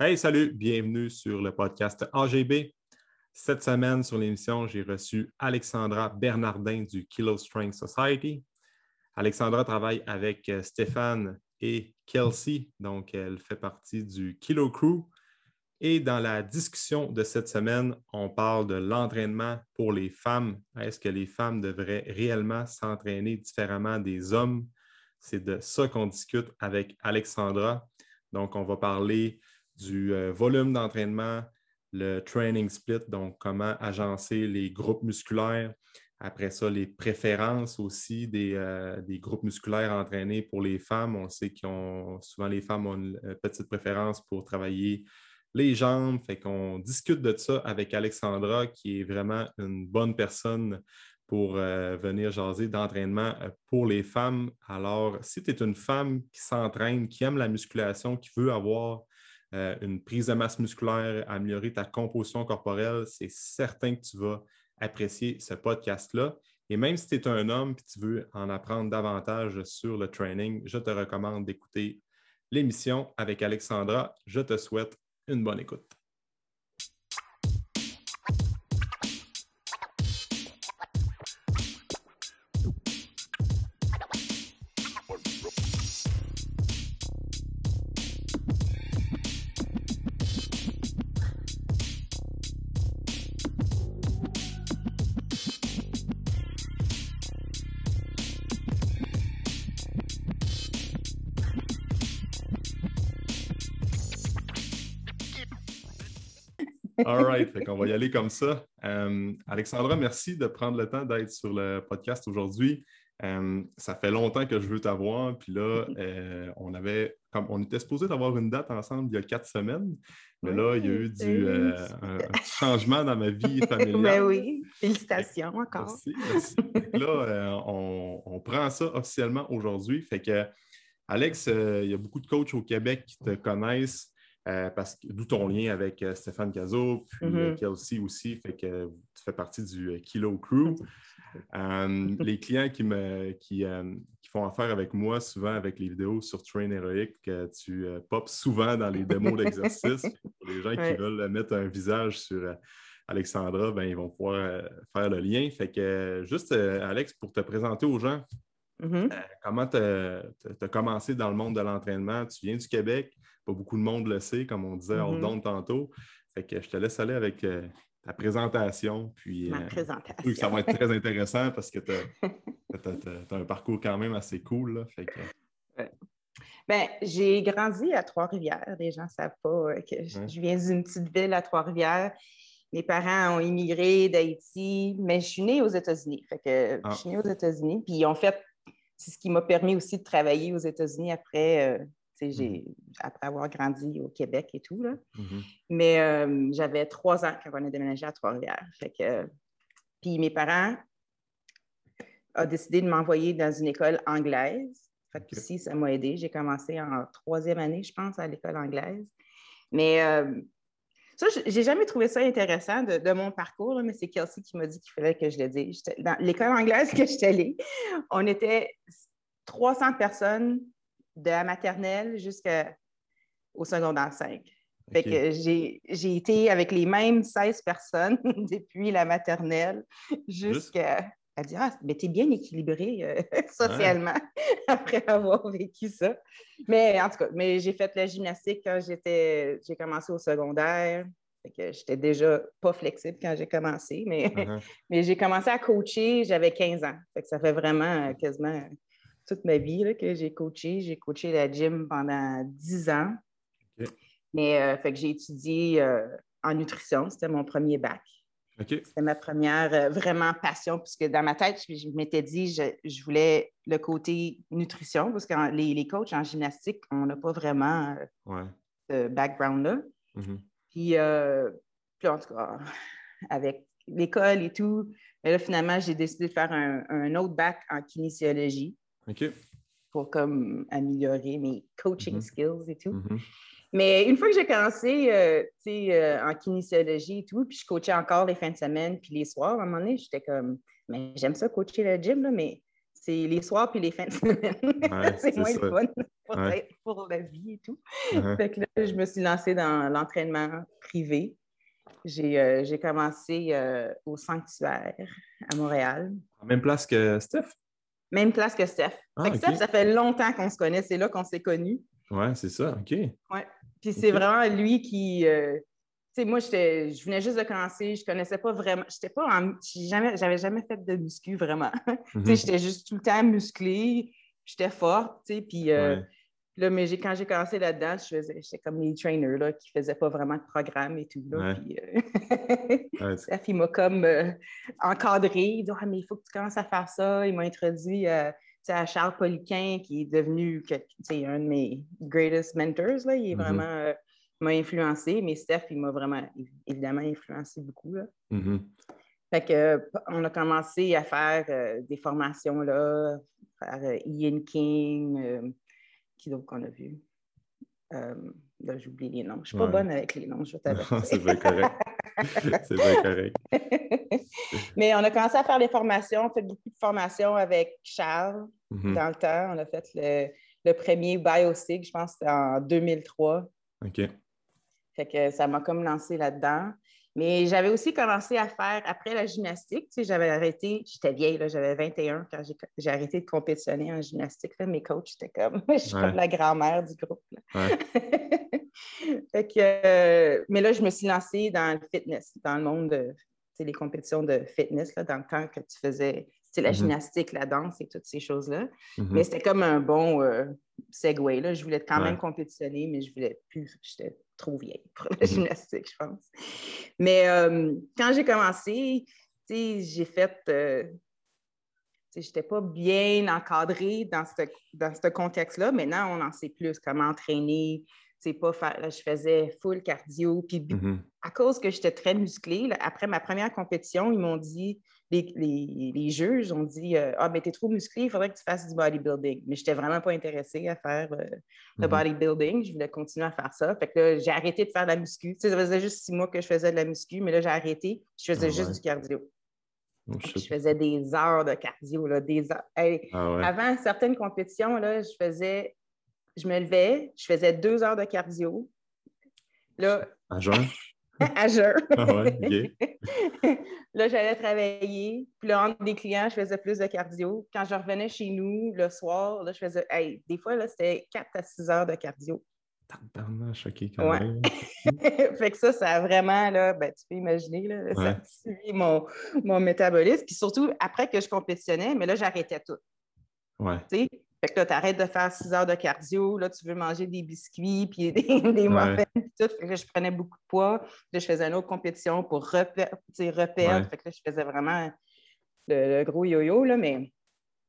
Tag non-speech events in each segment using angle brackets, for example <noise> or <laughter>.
Hey, salut, bienvenue sur le podcast AGB. Cette semaine, sur l'émission, j'ai reçu Alexandra Bernardin du Kilo Strength Society. Alexandra travaille avec euh, Stéphane et Kelsey, donc elle fait partie du Kilo Crew. Et dans la discussion de cette semaine, on parle de l'entraînement pour les femmes. Est-ce que les femmes devraient réellement s'entraîner différemment des hommes? C'est de ça qu'on discute avec Alexandra. Donc, on va parler du euh, volume d'entraînement, le training split, donc comment agencer les groupes musculaires. Après ça, les préférences aussi des, euh, groupes musculaires entraînés pour les femmes. On sait que souvent les femmes ont une euh, petite préférence pour travailler les jambes. Fait qu'on discute de ça avec Alexandra, qui est vraiment une bonne personne pour venir jaser d'entraînement pour les femmes. Alors, si tu es une femme qui s'entraîne, qui aime la musculation, qui veut avoir euh, une prise de masse musculaire, améliorer ta composition corporelle, c'est certain que tu vas apprécier ce podcast-là. Et même si tu es un homme et tu veux en apprendre davantage sur le training, je te recommande d'écouter l'émission avec Alexandra. Je te souhaite une bonne écoute. Right, fait qu'on va y aller comme ça. Euh, Alexandra, merci de prendre le temps d'être sur le podcast aujourd'hui. Euh, ça fait longtemps que je veux t'avoir, puis là, <laughs> euh, on avait, comme on était supposé d'avoir une date ensemble il y a quatre semaines, mais là, il y a eu du, un, petit changement dans ma vie <laughs> familiale. ben oui, félicitations encore. Merci, merci. là, on, on, prend ça officiellement aujourd'hui. Fait que, Alex, il y a beaucoup de coachs au Québec qui te connaissent. Euh, parce que d'où ton lien avec euh, Stéphane Cazot, puis mm Kelsey aussi, fait que tu fais partie du Kilo Crew. <laughs> les clients qui, me, qui, font affaire avec moi, souvent avec les vidéos sur Train Heroic, que tu popes souvent dans les démos <laughs> d'exercice. Pour les gens qui veulent mettre un visage sur Alexandra, ben, ils vont pouvoir faire le lien. Fait que juste, Alex, pour te présenter aux gens, mm-hmm. comment tu as commencé dans le monde de l'entraînement? Tu viens du Québec, pas beaucoup de monde le sait, comme on disait en don tantôt. Fait que je te laisse aller avec euh, ta présentation. Puis, Ma euh, présentation. ça va être très intéressant parce que tu as, <laughs> un parcours quand même assez cool. Fait que... Ben, j'ai grandi à Trois-Rivières. Les gens ne savent pas euh, que je, viens d'une petite ville à Trois-Rivières. Mes parents ont immigré d'Haïti, mais je suis née aux États-Unis. Fait que je suis ah. née aux États-Unis. Puis en fait, c'est ce qui m'a permis aussi de travailler aux États-Unis après j'ai, après avoir grandi au Québec et tout. Là. Mmh Mais j'avais trois ans quand on a déménagé à Trois-Rivières. puis mes parents ont décidé de m'envoyer dans une école anglaise. Fait que ici, ça m'a aidé. J'ai commencé en troisième année, je pense, à l'école anglaise. Mais ça, j'ai jamais trouvé ça intéressant de, mon parcours, mais c'est Kelsey qui m'a dit qu'il fallait que je le dise. Dans l'école anglaise <laughs> que j'étais allée, on était 300 personnes de la maternelle jusqu'au secondaire 5. Fait que j'ai été avec les mêmes 16 personnes <laughs> depuis la maternelle jusqu'à. Elle dit Ah, mais t'es bien équilibré euh, <laughs> socialement <laughs> après avoir vécu ça. Mais en tout cas, mais j'ai fait la gymnastique quand j'étais. J'ai commencé au secondaire. Fait que j'étais déjà pas flexible quand j'ai commencé, mais, uh-huh. mais j'ai commencé à coacher, j'avais 15 ans. Fait que ça fait vraiment quasiment toute ma vie que j'ai coaché. J'ai coaché la gym pendant 10 ans. Mais euh, fait que j'ai étudié euh, en nutrition. C'était mon premier bac. C'était ma première euh, vraiment passion, puisque dans ma tête, je, m'étais dit je, je, voulais le côté nutrition, parce que les, les, coachs en gymnastique, on n'a pas vraiment ce background-là. Mm-hmm. puis, en tout cas, avec l'école et tout, mais là, finalement, j'ai décidé de faire un, un autre bac en kinésiologie. Pour comme améliorer mes coaching mm-hmm. skills et tout. Mm-hmm. Mais une fois que j'ai commencé euh, euh, en kinésiologie et tout, puis je coachais encore les fins de semaine puis les soirs, à un moment donné, j'étais comme, mais j'aime ça coacher le gym, là, mais c'est les soirs puis les fins de semaine. <laughs> c'est moins le fun pour, pour, la vie et tout. Uh-huh. Fait que là, je me suis lancée dans l'entraînement privé. J'ai euh, commencé euh, au sanctuaire à Montréal. même place que Steph? Même place que Steph. Ah, Steph, ça fait longtemps qu'on se connaît. C'est là qu'on s'est connus. Oui, c'est ça. OK. Oui. Puis c'est vraiment lui qui. Euh, tu sais, moi, je venais juste de commencer. Je connaissais pas vraiment. J'étais pas en. J'avais jamais, fait de muscu vraiment. <laughs> Tu sais, mhm. j'étais juste tout le temps musclée. J'étais forte, tu sais. Puis. Là, mais quand j'ai commencé là-dedans, j'étais comme les trainers là, qui ne faisaient pas vraiment de programme et tout. Là, puis, euh, <laughs> il m'a comme euh, encadré. Il dit ah, mais il faut que tu commences à faire ça. Il m'a introduit euh, à Charles Poliquin, qui est devenu un de mes greatest mentors. Là. Il est mm-hmm. vraiment m'a influencé, mais Steph, il m'a vraiment évidemment influencé beaucoup. Là. Mm-hmm. Fait que, on a commencé à faire des formations là, faire Ian King, qui donc qu'on a vu? Euh, là, j'oublie les noms. Je ne suis pas bonne avec les noms, je vais C'est bien correct. <laughs> C'est bien correct. Mais on a commencé à faire des formations, on fait beaucoup de formations avec Charles mm-hmm. dans le temps. On a fait le, le premier BioSig, je pense en 2003. OK. Fait que ça m'a comme lancé là-dedans. Mais j'avais aussi commencé à faire, après la gymnastique, tu sais, j'avais arrêté, j'étais vieille, j'avais 21 quand j'ai arrêté de compétitionner en gymnastique. Là, mes coachs étaient comme, <laughs> je suis comme la grand-mère du groupe. <laughs> fait que, euh, mais là, je me suis lancée dans le fitness, dans le monde de les compétitions de fitness, là, dans le temps que tu faisais la mm-hmm. gymnastique, la danse et toutes ces choses-là. Mm-hmm. Mais c'était comme un bon euh, segue. Là. Je voulais quand même compétitionner, mais je voulais plus. J'étais trop vieille pour la mm-hmm. gymnastique, je pense. Mais euh, quand j'ai commencé, j'ai fait. Euh, je n'étais pas bien encadrée dans ce, dans ce contexte-là. Maintenant, on en sait plus comment entraîner. Pas faire, je faisais full cardio. Puis à cause que j'étais très musclée, après ma première compétition, ils m'ont dit les, juges ont dit euh, Ah, mais t'es trop musclé, il faudrait que tu fasses du bodybuilding. Mais je n'étais vraiment pas intéressée à faire euh, le mm-hmm. bodybuilding. Je voulais continuer à faire ça. Fait que j'ai arrêté de faire de la muscu. ça faisait juste six mois que je faisais de la muscu, mais là, j'ai arrêté. Je faisais ah juste du cardio. Oh, je faisais des heures de cardio, là, des heures. Ah avant certaines compétitions, là, je faisais, je me levais, je faisais deux heures de cardio. Là, à jeun? <laughs> à jeun. Ah <laughs> là, j'allais travailler. Puis là, entre des clients, je faisais plus de cardio. Quand je revenais chez nous le soir, là, je faisais. Hey, des fois, là, c'était 4 à 6 heures de cardio. Tellement choqué quand même. <laughs> fait que ça, ça a vraiment, là, ben, tu peux imaginer, là, ça a suivi mon, mon métabolisme. Puis surtout, après que je compétitionnais, mais là, j'arrêtais tout. Ouais. Tu sais, fait que là, tu arrêtes de faire six heures de cardio, là, tu veux manger des biscuits, puis <laughs> des, des muffins, puis tout. Fait que je prenais beaucoup de poids. Là, je faisais une autre compétition pour reperdre. Fait que là, je faisais vraiment le, gros yo-yo, là, mais,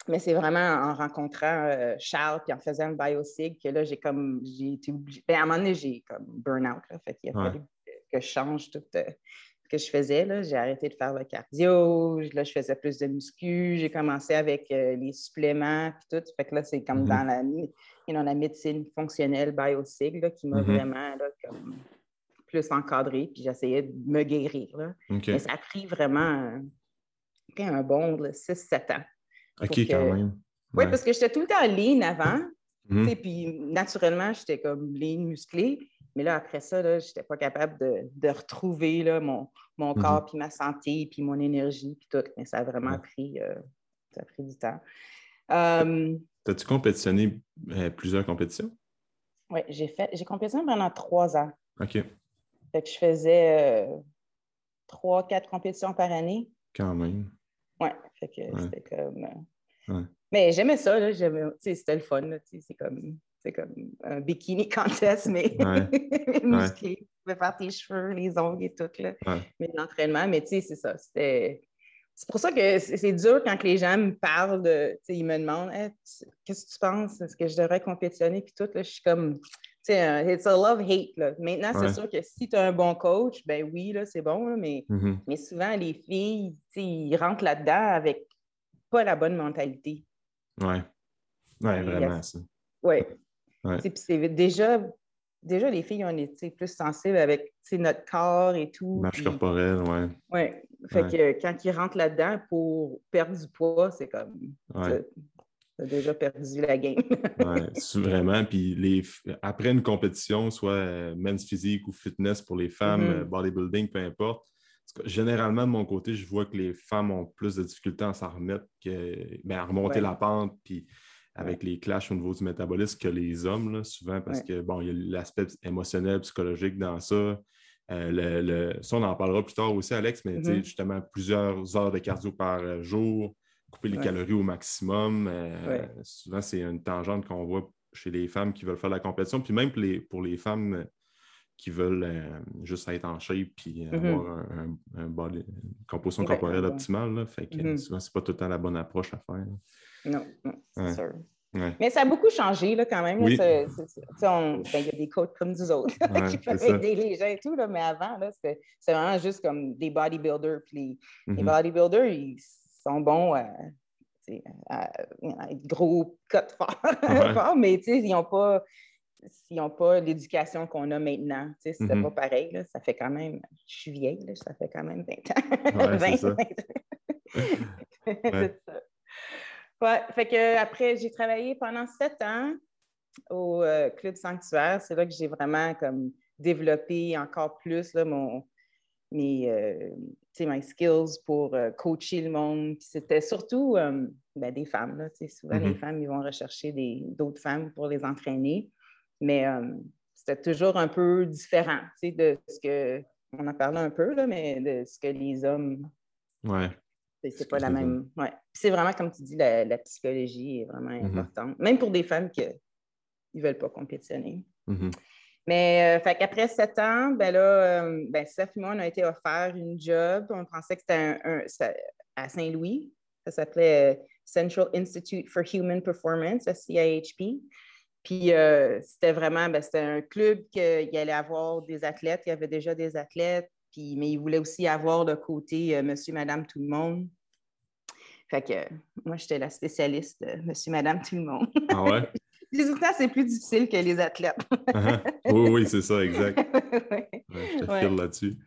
mais c'est vraiment en rencontrant euh, Charles, puis en faisant le biosig, que là, j'ai comme, j'ai été obligée. Ben, à un moment donné, j'ai comme burn-out, là. Fait qu'il a fallu que je change tout, euh, que je faisais. J'ai arrêté de faire le cardio. Là, je faisais plus de muscu. J'ai commencé avec euh, les suppléments puis tout. Fait que là, c'est comme mm-hmm. dans la, la médecine fonctionnelle biosig qui m'a mm-hmm. vraiment plus encadré. Puis j'essayais de me guérir. Mais ça a pris vraiment un bon 6-7 ans. OK, quand même. Oui, parce que j'étais tout le temps lean avant. Mm-hmm. Puis naturellement, j'étais comme lean, musclé. Mais là, après ça, je n'étais pas capable de, retrouver là, mon, mon mm-hmm. corps, puis ma santé, puis mon énergie, puis tout. Mais ça a vraiment pris, euh, ça a pris du temps. Euh, As-tu compétitionné euh, plusieurs compétitions? Oui, j'ai fait. J'ai compétitionné pendant trois ans. OK. Fait que je faisais trois, quatre compétitions par année. Quand même. Oui, fait que c'était comme. Mais j'aimais ça, là. C'était le fun. C'est comme c'est comme un bikini contest, mais <laughs> musclé. Tu pouvais faire tes cheveux, les ongles et tout. Là. Mais l'entraînement, mais tu sais, c'est ça. C'était. C'est pour ça que c'est dur quand les gens me parlent de. Ils me demandent qu'est-ce que tu penses? Est-ce que je devrais compétitionner? Puis tout, là, je suis comme. Tu sais, it's a love-hate. Maintenant, c'est sûr que si tu as un bon coach, ben oui, là, c'est bon, mais, mm-hmm. mais souvent, les filles, ils rentrent là-dedans avec pas la bonne mentalité. Oui. Oui, vraiment, ça. C'est déjà, déjà, les filles, on est plus sensibles avec notre corps et tout. Marche corporelle, oui. Oui. Fait que quand ils rentrent là-dedans pour perdre du poids, c'est comme. tu as déjà perdu la game. <laughs> oui, vraiment. Puis les, après une compétition, soit euh, men's physique ou fitness pour les femmes, mm-hmm. bodybuilding, peu importe, généralement, de mon côté, je vois que les femmes ont plus de difficultés à s'en remettre, que, ben, à remonter la pente, puis avec les clashs au niveau du métabolisme que les hommes, souvent, parce que, bon, il y a l'aspect émotionnel, psychologique dans ça. Euh, le, ça, on en parlera plus tard aussi, Alex, mais mm-hmm. justement, plusieurs heures de cardio par euh, jour, couper les calories au maximum. Euh, souvent, c'est une tangente qu'on voit chez les femmes qui veulent faire la compétition. Puis même pour les, pour les femmes qui veulent juste être en shape puis mm-hmm. avoir un, une composition corporelle optimale. Fait que mm-hmm. souvent, c'est pas tout le temps la bonne approche à faire. Non, c'est sûr. Mais ça a beaucoup changé là, quand même. Ben, il y a des coachs comme nous autres <laughs> qui peuvent aider les gens et tout, là, mais avant, c'était vraiment juste comme des bodybuilders. Puis les, mm-hmm. bodybuilders, ils sont bons à, être gros, cut <laughs> fort, mais ils n'ont pas n'ont pas l'éducation qu'on a maintenant. C'est mm-hmm. pas pareil. Là. Ça fait quand même, je suis vieille, là, ça fait quand même 20 ans. 20, <laughs> ça. c'est ça. Ouais, fait que après, j'ai travaillé pendant sept ans au euh, Club Sanctuaire. C'est là que j'ai vraiment comme développé encore plus là, mon, mes, euh, mes skills pour euh, coacher le monde. C'était surtout ben, des femmes. Là, souvent, les mm-hmm. femmes, ils vont rechercher d'autres femmes pour les entraîner. Mais c'était toujours un peu différent de ce que, on en parlait un peu, là, mais de ce que les hommes ouais. C'est pas la même. Ouais. C'est vraiment, comme tu dis, la, psychologie est vraiment mm-hmm. importante. Même pour des femmes qui ne veulent pas compétitionner. Mm-hmm. Mais euh, fait qu'après sept ans, ben là, euh, ben, Seth et moi, on a été offert une job. On pensait que c'était un, à Saint-Louis. Ça s'appelait euh, Central Institute for Human Performance, CIHP. Puis c'était vraiment, ben, c'était un club qu'il allait avoir des athlètes. Il y avait déjà des athlètes mais il voulait aussi avoir le côté euh, monsieur, madame, tout le monde. Fait que moi, j'étais la spécialiste de monsieur, madame, tout le monde. Ah ouais? <laughs> c'est plus difficile que les athlètes. Uh-huh. Oui, oui, c'est ça, exact. <laughs> je te là-dessus.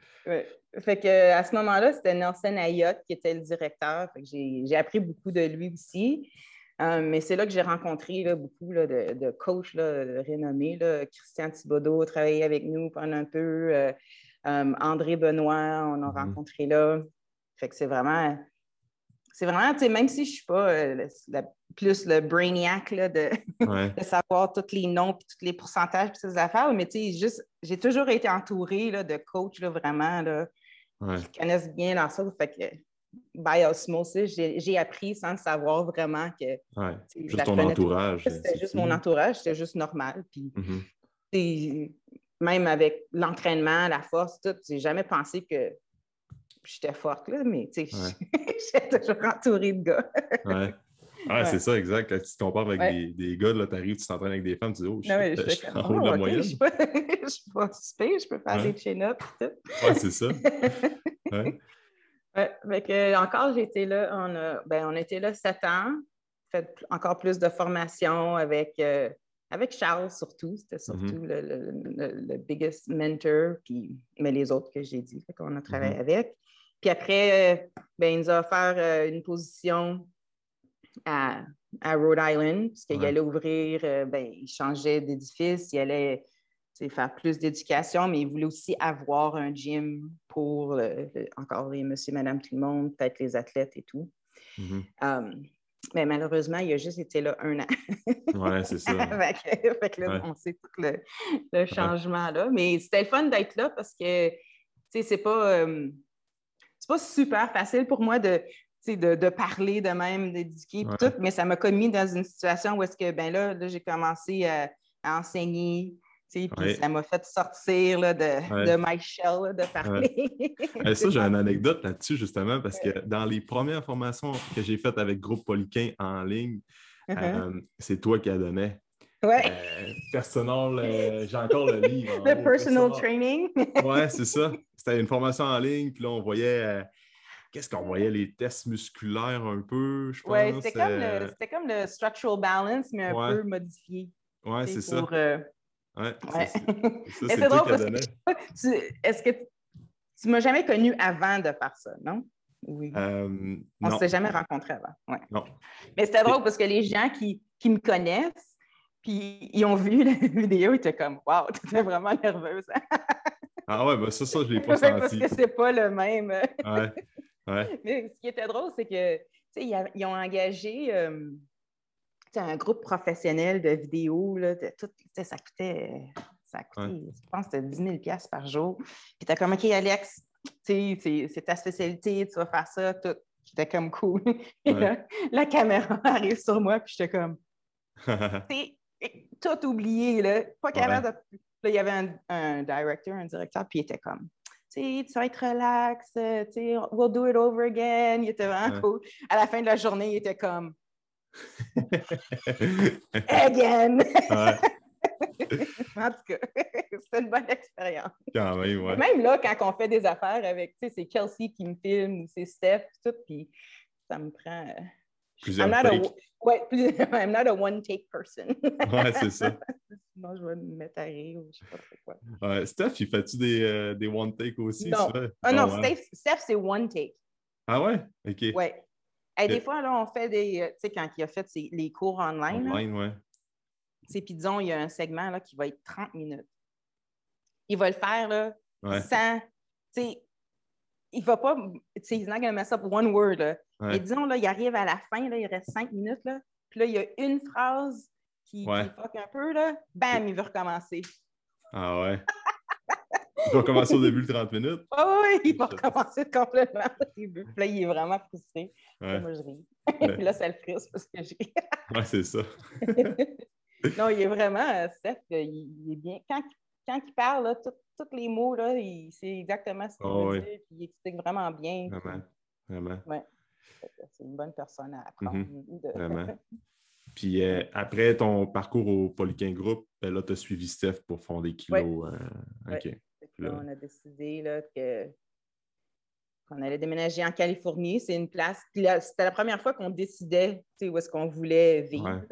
Fait que, à ce moment-là, c'était Nelson Ayotte qui était le directeur. j'ai, appris beaucoup de lui aussi. Euh, mais c'est là que j'ai rencontré beaucoup de, de, coachs renommés. Christian Thibodeau a travaillé avec nous pendant un peu. Euh, euh, André Benoît, on a mm-hmm. rencontré là. Fait que c'est vraiment, c'est vraiment, tu sais, même si je ne suis pas euh, plus le brainiac là, de, <laughs> de, savoir tous les noms, puis tous les pourcentages, puis ces affaires, mais tu sais, juste, j'ai toujours été entourée là, de coachs là, vraiment là, qui connaissent bien leur ça. Fait que, by osmosis, j'ai appris sans le savoir vraiment que. Ouais. Juste ton entourage. C'était juste mon entourage, c'était juste normal. Puis, mm-hmm même avec l'entraînement, la force, tout, j'ai jamais pensé que j'étais forte, là, mais tu sais, <laughs> j'étais toujours entourée de gars. <laughs> ouais. Ah, c'est ça, exact. Quand tu te compares avec des, des, gars, tu arrives, tu t'entraînes avec des femmes, tu dis, oh, je, je, suis en haut de la oh, moyenne. Je suis pas, pas super, je peux faire des chin-ups. Ouais, c'est ça. <laughs> ouais. ouais que, encore, j'ai été là, on, a, ben, on était là sept ans, fait encore plus de formation avec. Euh, avec Charles surtout, c'était surtout mm-hmm. le, biggest mentor, puis, mais les autres que j'ai dit, qu'on a travaillé mm-hmm. avec. Puis après, euh, ben, il nous a offert euh, une position à, Rhode Island, puisqu'il allait ouvrir, euh, ben, il changeait d'édifice, il allait faire plus d'éducation, mais il voulait aussi avoir un gym pour encore les monsieur, madame, tout le monde, peut-être les athlètes et tout. Mm-hmm. Um, mais malheureusement, il a juste été là un an. oui, c'est ça. <laughs> fait, que là, on sait tout le, changement là. Mais c'était le fun d'être là parce que, tu sais, c'est pas, euh, c'est pas super facile pour moi de, de, de, parler de même, d'éduquer, tout, mais ça m'a commis dans une situation où est-ce que, ben là, là j'ai commencé à, enseigner, puis ça m'a fait sortir là, de, de my shell, de parler. <laughs> ça, j'ai une <laughs> anecdote là-dessus, justement, parce que dans les premières formations que j'ai faites avec Groupe Poliquin en ligne, uh-huh. euh, c'est toi qui as donné. Ouais. Euh, personal, euh, j'ai encore le livre. <laughs> Le personal, training. ouais, c'est ça. C'était une formation en ligne, puis là, on voyait. Qu'est-ce qu'on voyait? Les tests musculaires un peu, je pense. Oui, c'était comme, comme, le structural balance, mais un peu modifié. Oui, c'est ça. Ouais, c'est <laughs> drôle parce que est-ce que tu ne m'as jamais connu avant de faire ça, non? Oui. Euh, on ne s'est jamais rencontrés avant. Ouais. Non. Mais c'était drôle parce que les gens qui, qui, me connaissent, puis ils ont vu <laughs> la vidéo, ils étaient comme Waouh, <laughs> tu étais vraiment nerveuse. ah ouais, ben ça, ça, je l'ai pas senti. Parce que c'est pas le même. ouais. ouais. Mais ce qui était drôle, c'est que ils ont engagé euh, un groupe professionnel de vidéos. Là, de tout, ça coûtait, ça coûtait je pense que c'était 10 000 par jour. Puis tu comme OK, Alex, c'est ta spécialité, tu vas faire ça, tout. J'étais comme cool. <laughs> la caméra <laughs> arrive sur moi, puis j'étais comme. <laughs> tout oublié, là. Pas capable de. Là, il y avait un, un, directeur, un directeur, puis il était comme. Tu vas être relax, sais, we'll do it over again. Il était vraiment cool. À la fin de la journée, il était comme. <laughs> again! <laughs> en tout cas, <laughs> c'est une bonne expérience. même, là, quand on fait des affaires avec, tu sais, c'est Kelsey qui me filme ou c'est Steph, tout, puis ça me prend. Euh, Plusieurs I'm not, a, ouais, I'm not a one-take person. ouais, c'est ça. Sinon, je vais me mettre à rire ou je sais pas quoi. Ouais, Steph, il fait-tu des, euh, des one-take aussi? Non, ah, non, Steph, Steph c'est one-take. Ah ouais? OK. Ouais. Et des fois, là, on fait des. Euh, tu sais, quand il a fait ses, les cours online. Online, ouais. Puis disons, il y a un segment là, qui va être 30 minutes. Il va le faire là, sans. Tu sais, il va pas. Tu sais, he's not gonna mess up one word. Là. Et disons, là, il arrive à la fin, là, il reste 5 minutes. Là, puis là, il y a une phrase qui, qui fuck un peu. Là, bam, il veut recommencer. Ah ouais. <laughs> Il va recommencer au début de 30 minutes. Oh, oui, il va recommencer complètement au début. Puis là, il est vraiment frustré. Moi, je ris. <laughs> Puis là, ça le frustre parce que j'ai. <laughs> ouais, c'est ça. <laughs> non, il est vraiment, euh, Seth, euh, il, est bien. Quand, quand il parle, tous les mots, là, c'est exactement ce qu'il oh, veut dire, puis il explique vraiment bien. Vraiment, vraiment. Ouais. C'est une bonne personne à apprendre. Mm-hmm. Vraiment. Puis euh, après ton parcours au Polykin Group, ben là, tu as suivi Steph pour fonder Kilo. OK. On a décidé là, que qu'on allait déménager en Californie. C'est une place. C'était la première fois qu'on décidait où est-ce qu'on voulait vivre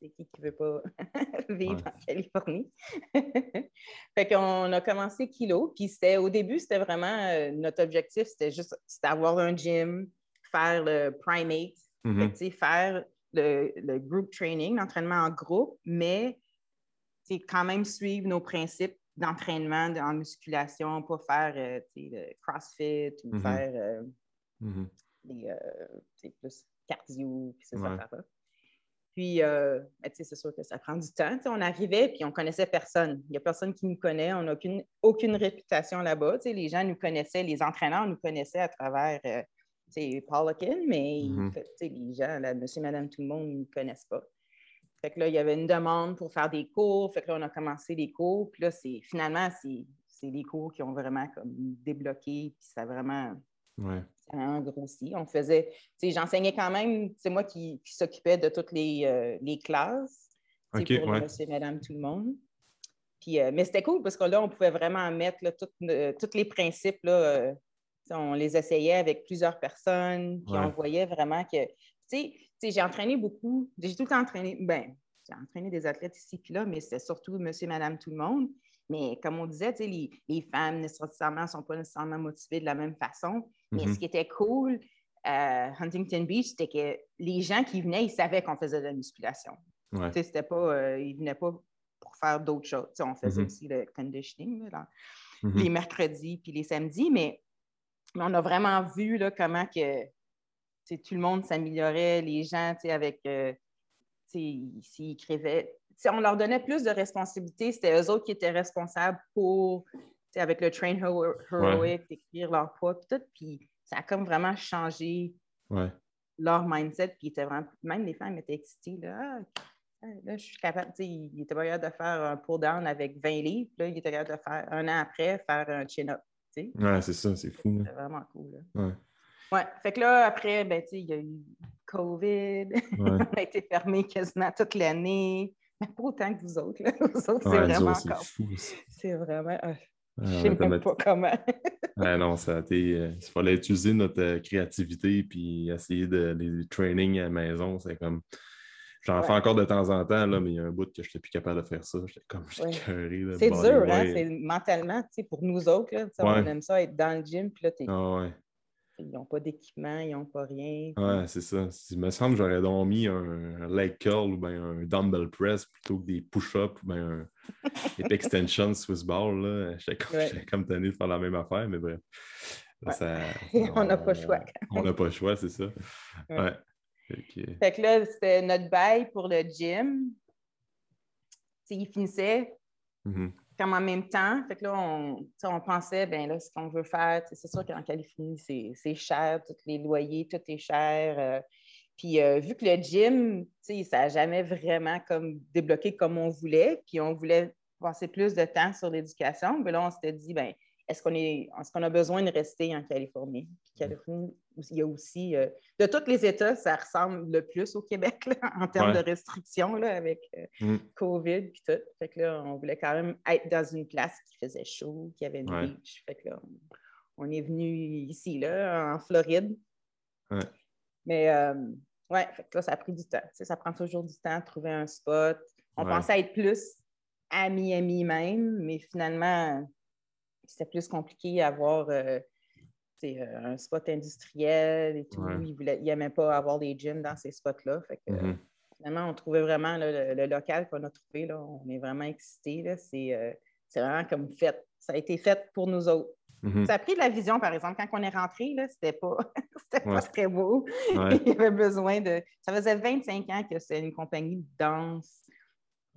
c'est qui qui ne veut pas <laughs> vivre en Californie? <laughs> fait qu'on a commencé Kilo, puis c'était au début, c'était vraiment euh, notre objectif, c'était juste avoir un gym, faire le primate, mm-hmm. faire le, le, group training, l'entraînement en groupe, mais quand même suivre nos principes d'entraînement en musculation, pas faire euh, le CrossFit ou mm-hmm. faire euh, mm-hmm. plus cardio, puis ça, ça puis, euh, ben, c'est sûr que ça prend du temps. on arrivait, puis on connaissait personne. Il n'y a personne qui nous connaît. On n'a aucune, aucune réputation là-bas. Les gens nous connaissaient, les entraîneurs nous connaissaient à travers euh, Paul mais mm-hmm. les gens, là, monsieur, madame, tout le monde, ne nous connaissent pas. Fait que là, il y avait une demande pour faire des cours. Fait que là, on a commencé les cours. Puis là, finalement, c'est des cours qui ont vraiment comme débloqué. Puis ça a vraiment Ouais. Ça a grossi. On faisait, j'enseignais quand même, c'est moi qui, s'occupais de toutes les, euh, les classes pour monsieur, madame, tout le monde. Puis, euh, mais c'était cool parce que là, on pouvait vraiment mettre euh, tous les principes. Là, on les essayait avec plusieurs personnes. Puis on voyait vraiment que. Tu sais, j'ai entraîné beaucoup. J'ai tout le temps entraîné. Ben, j'ai entraîné des athlètes ici puis là, mais c'était surtout monsieur, madame, tout le monde. Mais comme on disait, les, les femmes nécessairement ne sont pas nécessairement motivées de la même façon. Mais ce mm-hmm. qui était cool à euh, Huntington Beach, c'était que les gens qui venaient, ils savaient qu'on faisait de la musculation. C'était pas, euh, ils ne venaient pas pour faire d'autres choses. on faisait mm-hmm. aussi le conditioning mm-hmm. les mercredis puis les samedis, mais, on a vraiment vu là, comment que tout le monde s'améliorait, les gens avec. Euh, s'ils écrivaient on leur donnait plus de responsabilités. C'était eux autres qui étaient responsables pour, avec le train heroic, d'écrire leur poids, puis tout. Puis ça a comme vraiment changé leur mindset. Puis vraiment, même les femmes étaient excitées. Là, ah, là je suis capable. Il était pas capable de faire un pull-down avec 20 livres. Là, il était capable de faire, un an après, faire un chin-up. Ouais, c'est ça, c'est fou. C'est vraiment cool. Là. Ouais. Ouais, fait que là, après, ben, il y a eu COVID. on <laughs> a été fermé quasiment toute l'année. Mais pas autant que vous autres. Là. <laughs> Vous autres, c'est vraiment encore. C'est vraiment. Ah, je ne sais même pas comment. <laughs> non, ça a été. Euh, il fallait utiliser notre euh, créativité puis essayer de les trainings à la maison. C'est comme. J'en fais encore de temps en temps, là, mais il y a un bout que je n'étais plus capable de faire ça. J'étais comme ouais. C'est dur, hein? C'est mentalement, tu sais, pour nous autres, là, on aime ça être dans le gym, puis là, t'es. Ah ouais. Ils n'ont pas d'équipement, ils n'ont pas rien. Ouais, c'est ça. Il me semble que j'aurais donc mis un, leg curl ou bien un dumbbell press plutôt que des push-ups ou bien un <laughs> hip extension Swiss ball. J'étais comme, ouais. comme tenu de faire la même affaire, mais bref. <laughs> on n'a pas le choix. On n'a pas le choix, c'est ça. Ouais. Fait que là, c'était notre bail pour le gym. il finissait mm-hmm. Comme en même temps. Fait que là, on, on pensait, ben là, ce qu'on veut faire, c'est sûr qu'en Californie, c'est cher, tous les loyers, tout est cher. Euh. puis euh, vu que le gym, ça n'a jamais vraiment comme débloqué comme on voulait, puis on voulait passer plus de temps sur l'éducation, mais ben là, on s'était dit, ben est-ce qu'on est, est qu'on a besoin de rester en Californie? Puis Californie, il y a aussi, euh, de tous les États, ça ressemble le plus au Québec en termes de restrictions là, avec euh, mm. COVID et tout. Fait que là, on voulait quand même être dans une place qui faisait chaud, qui avait une beach. Fait que là, on, est venu ici, là, en Floride. Mais euh, ouais, fait que là, ça a pris du temps. ça prend toujours du temps de trouver un spot. On pensait être plus à Miami même, mais finalement, c'était plus compliqué à avoir euh, euh, un spot industriel et tout. Il n'aimait pas avoir des gyms dans ces spots-là. Mm-hmm. Finalement, on trouvait vraiment le, local qu'on a trouvé. Là, on est vraiment excités. Euh, c'est vraiment comme fait. Ça a été fait pour nous autres. Mm-hmm. Ça a pris de la vision, par exemple. Quand on est rentré, c'était pas, <laughs> pas très beau. <laughs> Il y avait besoin de. Ça faisait 25 ans que c'était une compagnie de danse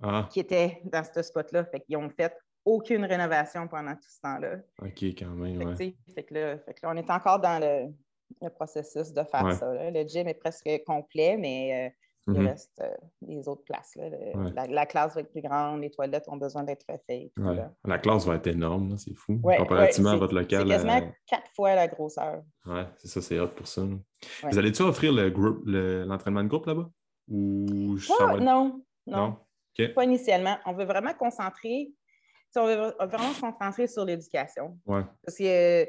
ah. qui était dans ce spot-là. Fait qu'ils ont fait aucune rénovation pendant tout ce temps-là. OK, quand même, ouais. Fait, que là, on est encore dans le, processus de faire ça. Le gym est presque complet, mais euh, il mm-hmm. reste euh, les autres places. La, classe va être plus grande, les toilettes ont besoin d'être refaites. La classe va être énorme, c'est fou. Comparativement à votre local. C'est quasiment euh, quatre fois la grosseur. Oui, c'est ça, c'est hot pour ça. Vous allez-tu offrir l'entraînement le, de groupe là-bas? Ou Non, non. Pas initialement. On veut vraiment concentrer on veut vraiment se concentrer sur l'éducation. Parce que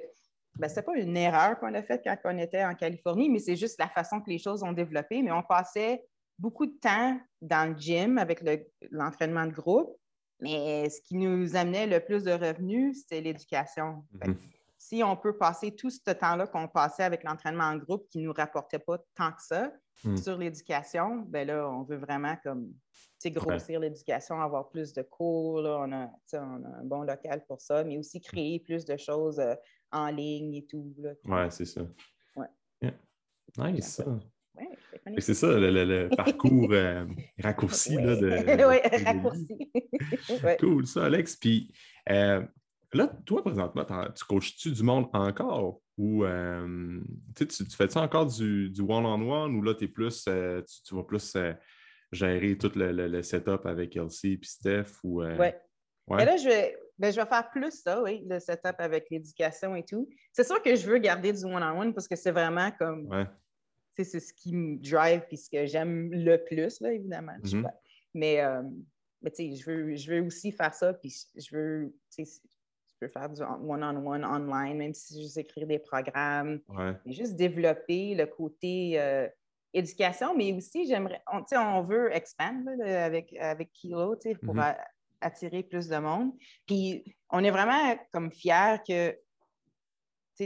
ben, ce pas une erreur qu'on a faite quand on était en Californie, mais c'est juste la façon que les choses ont développé. Mais on passait beaucoup de temps dans le gym avec l'entraînement de groupe. Mais ce qui nous amenait le plus de revenus, c'était l'éducation. Mm-hmm. Si on peut passer tout ce temps-là qu'on passait avec l'entraînement en groupe qui ne nous rapportait pas tant que ça mm. sur l'éducation, ben là, on veut vraiment comme grossir l'éducation, avoir plus de cours. On, a, un bon local pour ça, mais aussi créer plus de choses euh, en ligne et tout. Oui, c'est ça. Ouais. Nice, c'est ça, le, <laughs> parcours euh, raccourci. Là, de, oui, raccourci. <laughs> Cool, ça, Alex. Puis euh, là, toi, présentement, tu coaches-tu du monde encore? Ou tu, tu fais ça encore du one-on-one ou là, es plus, tu, tu, vas plus gérer tout le, setup avec Elsie et Steph? Ou, euh, ouais. là, je vais, ben, je vais faire plus ça, oui, le setup avec l'éducation et tout. C'est sûr que je veux garder du one-on-one parce que c'est vraiment comme. Ouais. C'est ce qui me drive et ce que j'aime le plus, là, évidemment. Mm-hmm. Mais, euh, mais je veux, je veux aussi faire ça, puis je veux, je peux faire du one-on-one online, même si je veux écrire des programmes. Mais juste développer le côté euh, éducation, mais aussi, j'aimerais, on, on veut expand avec, avec Kilo pour mm-hmm. attirer plus de monde. Puis, on est vraiment comme fiers que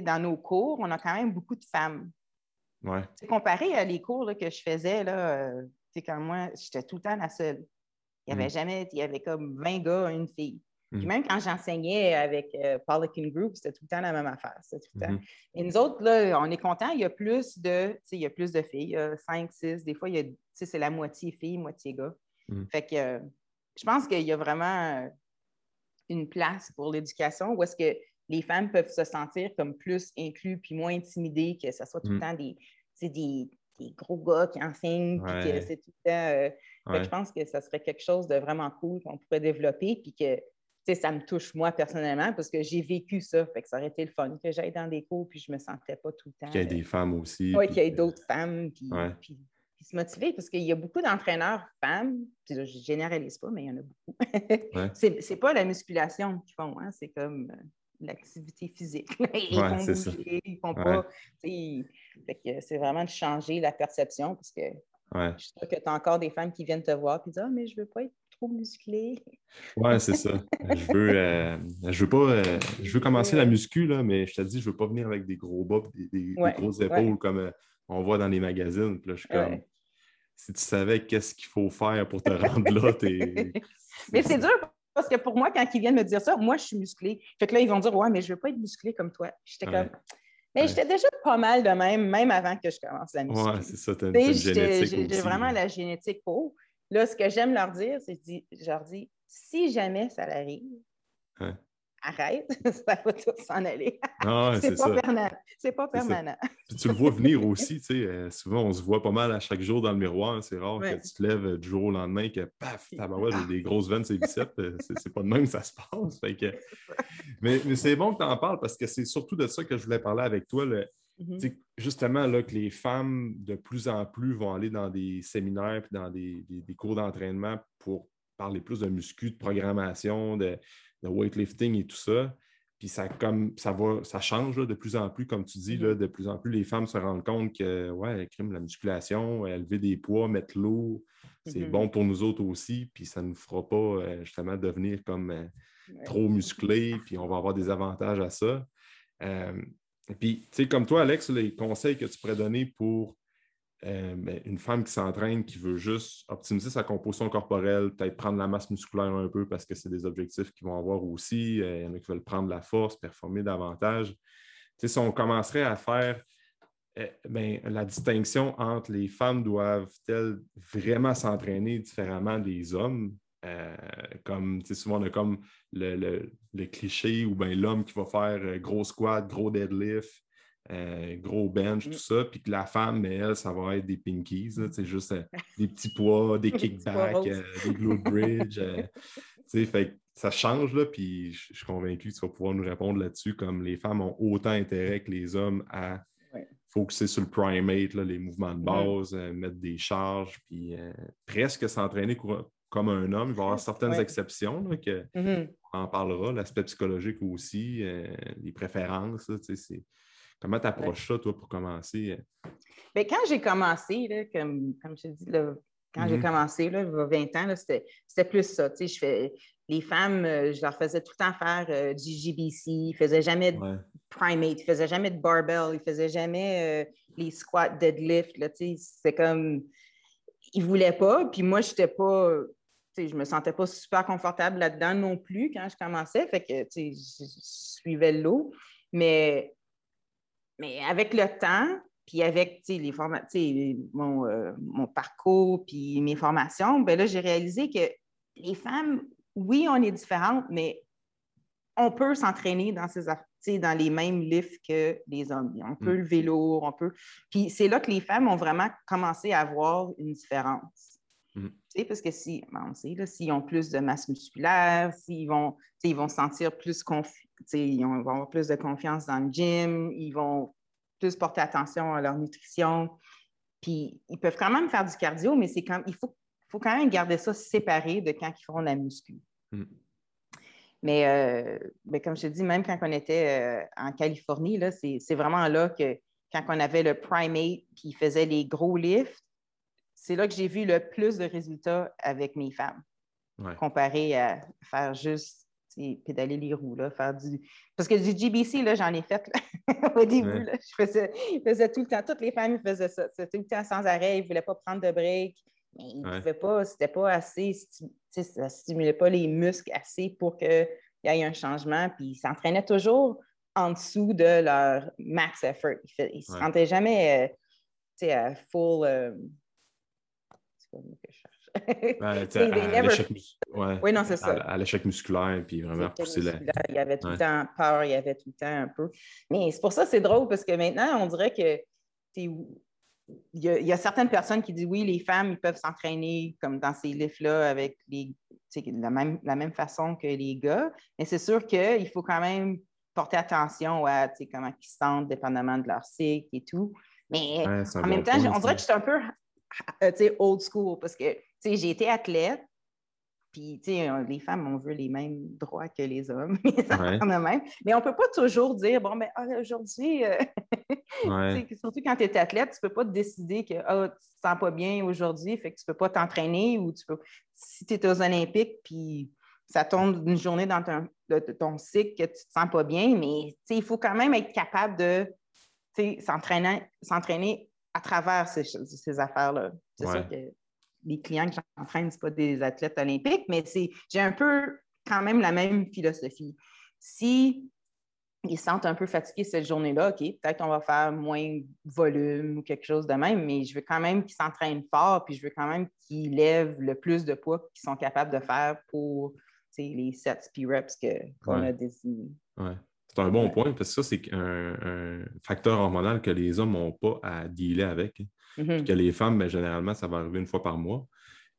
dans nos cours, on a quand même beaucoup de femmes. Ouais. Comparé à les cours que je faisais, là, euh, quand moi, j'étais tout le temps la seule. Il y avait mm. jamais, il y avait comme 20 gars, une fille. Puis mm. même quand j'enseignais avec euh, Group, c'était tout le temps la même affaire. Tout le temps. Mm-hmm. Et nous autres, là, on est contents, il y a plus de, il y a plus de filles, 5, 6, des fois, c'est la moitié filles, moitié gars. Mm. Fait que euh, je pense qu'il y a vraiment euh, une place pour l'éducation où est-ce que les femmes peuvent se sentir comme plus inclus puis moins intimidées, que ce soit tout le mm. temps des, des, des, gros gars qui enseignent, puis que c'est tout le temps. Euh, je pense que ça serait quelque chose de vraiment cool qu'on pourrait développer, puis que ça me touche moi personnellement parce que j'ai vécu ça. Fait que ça aurait été le fun que j'aille dans des cours puis je me sentais pas tout le temps. Qu'il y ait des femmes aussi. Oui, qu'il y ait d'autres femmes. Puis, puis, se motiver parce qu'il y a beaucoup d'entraîneurs femmes. Puis je généralise pas, mais il y en a beaucoup. <laughs> c'est pas la musculation qu'ils font, hein, c'est comme euh, l'activité physique. <laughs> ils font bouger, ils font pas. Fait que c'est vraiment de changer la perception parce que je suis sûre que tu as encore des femmes qui viennent te voir et disent Ah, mais je veux pas être trop musclée. Ouais, c'est ça. Je veux, euh, je veux pas. Euh, je veux commencer la muscu, là, mais je te dis, je veux pas venir avec des gros bas des, des, grosses épaules comme euh, on voit dans les magazines. Puis là, je suis comme. Si tu savais qu'est-ce qu'il faut faire pour te rendre là, t'es. <laughs> mais c'est dur parce que pour moi, quand ils viennent me dire ça, moi, je suis musclée. Fait que là, ils vont dire Ouais, mais je veux pas être musclée comme toi. J'étais comme. Mais j'étais déjà pas mal de même, même avant que je commence la muscu. Ouais, c'est ça, t'as une, génétique J'ai vraiment la génétique pour. Là, ce que j'aime leur dire, c'est que je leur dis, si jamais ça arrive, arrête, <laughs> ça va tout s'en aller. Ah, c'est pas, permanent. C'est pas permanent. tu le vois venir <laughs> aussi, tu sais, euh, souvent on se voit pas mal à chaque jour dans le miroir. C'est rare que tu te lèves euh, du jour au lendemain que paf, <laughs> ouais, j'ai des grosses veines, c'est biceps. Euh, c'est pas de même que ça se passe. mais, mais c'est bon que tu en parles parce que c'est surtout de ça que je voulais parler avec toi. Le... Mm-hmm. Justement, là, que les femmes de plus en plus vont aller dans des séminaires et dans des, des cours d'entraînement pour parler plus de muscu, de programmation, de, de weightlifting et tout ça. Puis ça, comme, ça, va, ça change de plus en plus, comme tu dis, là, mm-hmm. de plus en plus, les femmes se rendent compte que ouais, crime, la musculation, élever des poids, mettre l'eau, c'est mm-hmm. bon pour nous autres aussi, puis ça ne nous fera pas euh, justement devenir comme euh, trop musclés, puis on va avoir des avantages à ça. Euh, puis, tu sais, comme toi, Alex, les conseils que tu pourrais donner pour euh, ben, une femme qui s'entraîne, qui veut juste optimiser sa composition corporelle, peut-être prendre la masse musculaire un peu parce que c'est des objectifs qu'ils vont avoir aussi. Euh, il y en a qui veulent prendre la force, performer davantage. si on commencerait à faire euh, ben, la distinction entre les femmes doivent-elles vraiment s'entraîner différemment des hommes, comme souvent on a comme le, cliché ou bien l'homme qui va faire gros squat, gros deadlift, euh, gros bench, mm. tout ça, puis que la femme, mais elle, ça va être des pinkies, c'est juste euh, <laughs> des petits poids, des kickbacks, euh, des glute <laughs> bridge. fait ça change, là, puis je suis convaincu que tu vas pouvoir nous répondre là-dessus, comme les femmes ont autant intérêt que les hommes à focuser sur le primate, les mouvements de base, mettre des charges, puis presque s'entraîner comme un homme. Il va y avoir certaines exceptions, là, que, mm-hmm. on en parlera, l'aspect psychologique aussi, les préférences, Comment tu approches ça, toi, pour commencer? Bien, quand j'ai commencé, là, comme, comme je te dis, quand j'ai mm-hmm. commencé, là, il y a 20 ans, c'était plus ça. Je fais, les femmes, euh, je leur faisais tout le temps faire euh, du GBC, ils ne faisaient jamais de primate, ils ne faisaient jamais de barbell, ils ne faisaient jamais euh, les squats, deadlift. C'était comme. Ils ne voulaient pas, puis moi, je n'étais pas. Je ne me sentais pas super confortable là-dedans non plus quand je commençais, fait que je, je suivais l'eau. Mais mais avec le temps, puis avec les mon, euh, mon, parcours, puis mes formations, ben là, j'ai réalisé que les femmes, oui, on est différentes, mais on peut s'entraîner dans ces dans les mêmes lifts que les hommes. On peut mm. lever lourd, on peut. Puis c'est là que les femmes ont vraiment commencé à avoir une différence. Mm. Parce que si, ben, on sait, s'ils ont plus de masse musculaire, s'ils vont, ils vont se sentir plus ils vont avoir plus de confiance dans le gym, ils vont plus porter attention à leur nutrition. Puis ils peuvent quand même faire du cardio, mais c'est quand il faut, faut quand même garder ça séparé de quand ils feront la muscu. Mm. Mais, euh, mais, comme je te dis, même quand on était euh, en Californie, c'est vraiment là que quand on avait le primate qui faisait les gros lifts, c'est là que j'ai vu le plus de résultats avec mes femmes, comparé à faire juste pédaler les roues, là, faire du. Parce que du GBC, là, j'en ai fait <laughs> au début. je, faisais, faisais, tout le temps. Toutes les femmes faisaient ça. C'était tout le temps sans arrêt. Ils ne voulaient pas prendre de break. Mais ils ne pouvaient pas. C'était pas assez. Ça ne stimulait pas les muscles assez pour qu'il y ait un changement. Puis ils s'entraînaient toujours en dessous de leur max effort. Ils ne se sentaient jamais euh, à full. Euh... C'est pas que je <laughs> à, ouais, non, c'est ça. À, l'échec musculaire, puis vraiment pousser la... Il y avait tout le temps peur, il y avait tout le temps un peu. Mais c'est pour ça que c'est drôle, parce que maintenant, on dirait que il y, a, certaines personnes qui disent oui, les femmes, ils peuvent s'entraîner comme dans ces livres-là avec les, la, même, la même façon que les gars. Mais c'est sûr qu'il faut quand même porter attention à comment ils se sentent, dépendamment de leur cycle et tout. Mais en même temps, on dirait que je suis un peu old school parce que j'ai été athlète, Puis, sais, les femmes, on veut les mêmes droits que les hommes, <laughs> même. Mais on ne peut pas toujours dire, bon, ben, ah, aujourd'hui, euh, <laughs> surtout quand tu es athlète, tu ne peux pas décider que oh, tu ne te sens pas bien aujourd'hui, fait que tu ne peux pas t'entraîner ou tu peux. Si tu es aux Olympiques, puis ça tombe une journée dans ton, ton cycle que tu ne te sens pas bien, mais il faut quand même être capable de s'entraîner à travers ces, ces affaires-là. C'est sûr que les clients que j'entraîne, ce pas des athlètes olympiques, mais j'ai un peu quand même la même philosophie. Si ils se sentent un peu fatigués cette journée-là, OK, peut-être on va faire moins volume ou quelque chose de même, mais je veux quand même qu'ils s'entraînent fort, puis je veux quand même qu'ils lèvent le plus de poids qu'ils sont capables de faire pour les sets puis reps qu'on a désignés. Ouais. C'est un bon point parce que ça, c'est un, facteur hormonal que les hommes n'ont pas à dealer avec. Hein. Mm-hmm. Que les femmes, ben, généralement, ça va arriver une fois par mois.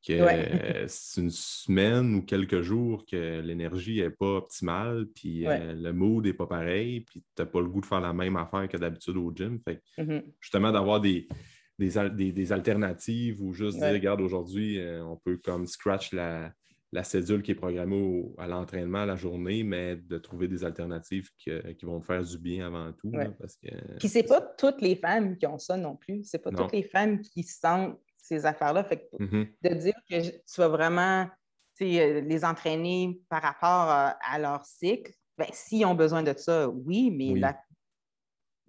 Que <laughs> c'est une semaine ou quelques jours que l'énergie n'est pas optimale, puis euh, le mood n'est pas pareil, puis tu n'as pas le goût de faire la même affaire que d'habitude au gym. Fait mm-hmm. justement, d'avoir des, des, alternatives ou juste dire, regarde, aujourd'hui, euh, on peut comme scratch la, la cédule qui est programmée à l'entraînement la journée, mais de trouver des alternatives qui vont faire du bien avant tout. parce que, Puis c'est pas toutes les femmes qui ont ça non plus. C'est pas toutes les femmes qui sentent ces affaires-là. Fait mm-hmm. de dire que tu vas vraiment euh, les entraîner par rapport à, leur cycle, ben, s'ils ont besoin de ça, oui, mais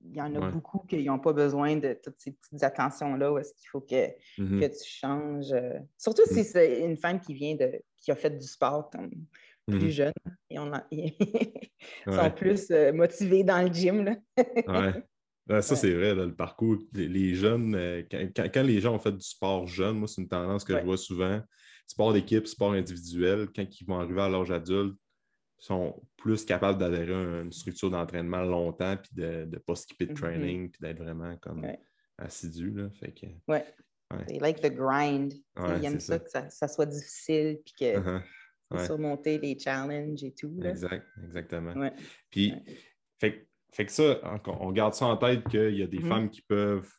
il y en a beaucoup qui n'ont pas besoin de toutes ces petites attentions-là où est-ce qu'il faut que, mm-hmm. que, tu changes. Euh, surtout si mm. c'est une femme qui vient de, qui a fait du sport comme plus mhm. jeune. Et on <laughs> ils sont plus euh, motivés dans le gym. Là. ça, c'est vrai, le parcours. Les, jeunes, euh, quand, les gens ont fait du sport jeune, moi, c'est une tendance que je vois souvent. Sport d'équipe, sport individuel, quand ils vont arriver à l'âge adulte, sont plus capables d'adhérer à une structure d'entraînement longtemps, puis de ne pas skipper de mhm. training, puis d'être vraiment comme assidu. Là. Fait que, ouais. They like the grind. ils aiment ça, que ça, soit difficile puis que uh-huh. surmonter les challenges et tout. Exact, exactement. Puis, fait, fait, que ça, on garde ça en tête qu'il y a des mm-hmm. femmes qui peuvent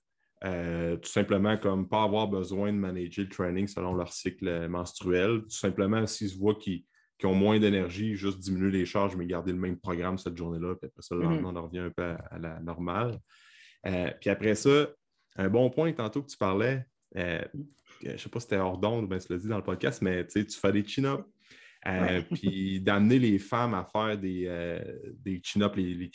euh, tout simplement comme pas avoir besoin de manager le training selon leur cycle menstruel. Tout simplement, s'ils se voient qu'ils ont moins d'énergie, juste diminuer les charges, mais garder le même programme cette journée-là. Puis après ça, le lendemain, on revient un peu à, la normale. Euh, puis après ça, un bon point tantôt que tu parlais, euh, je ne sais pas si c'était hors d'onde ou bien tu l'as dit dans le podcast, mais tu fais des chin-ups. Euh, <laughs> puis d'amener les femmes à faire des, des chin-ups, les,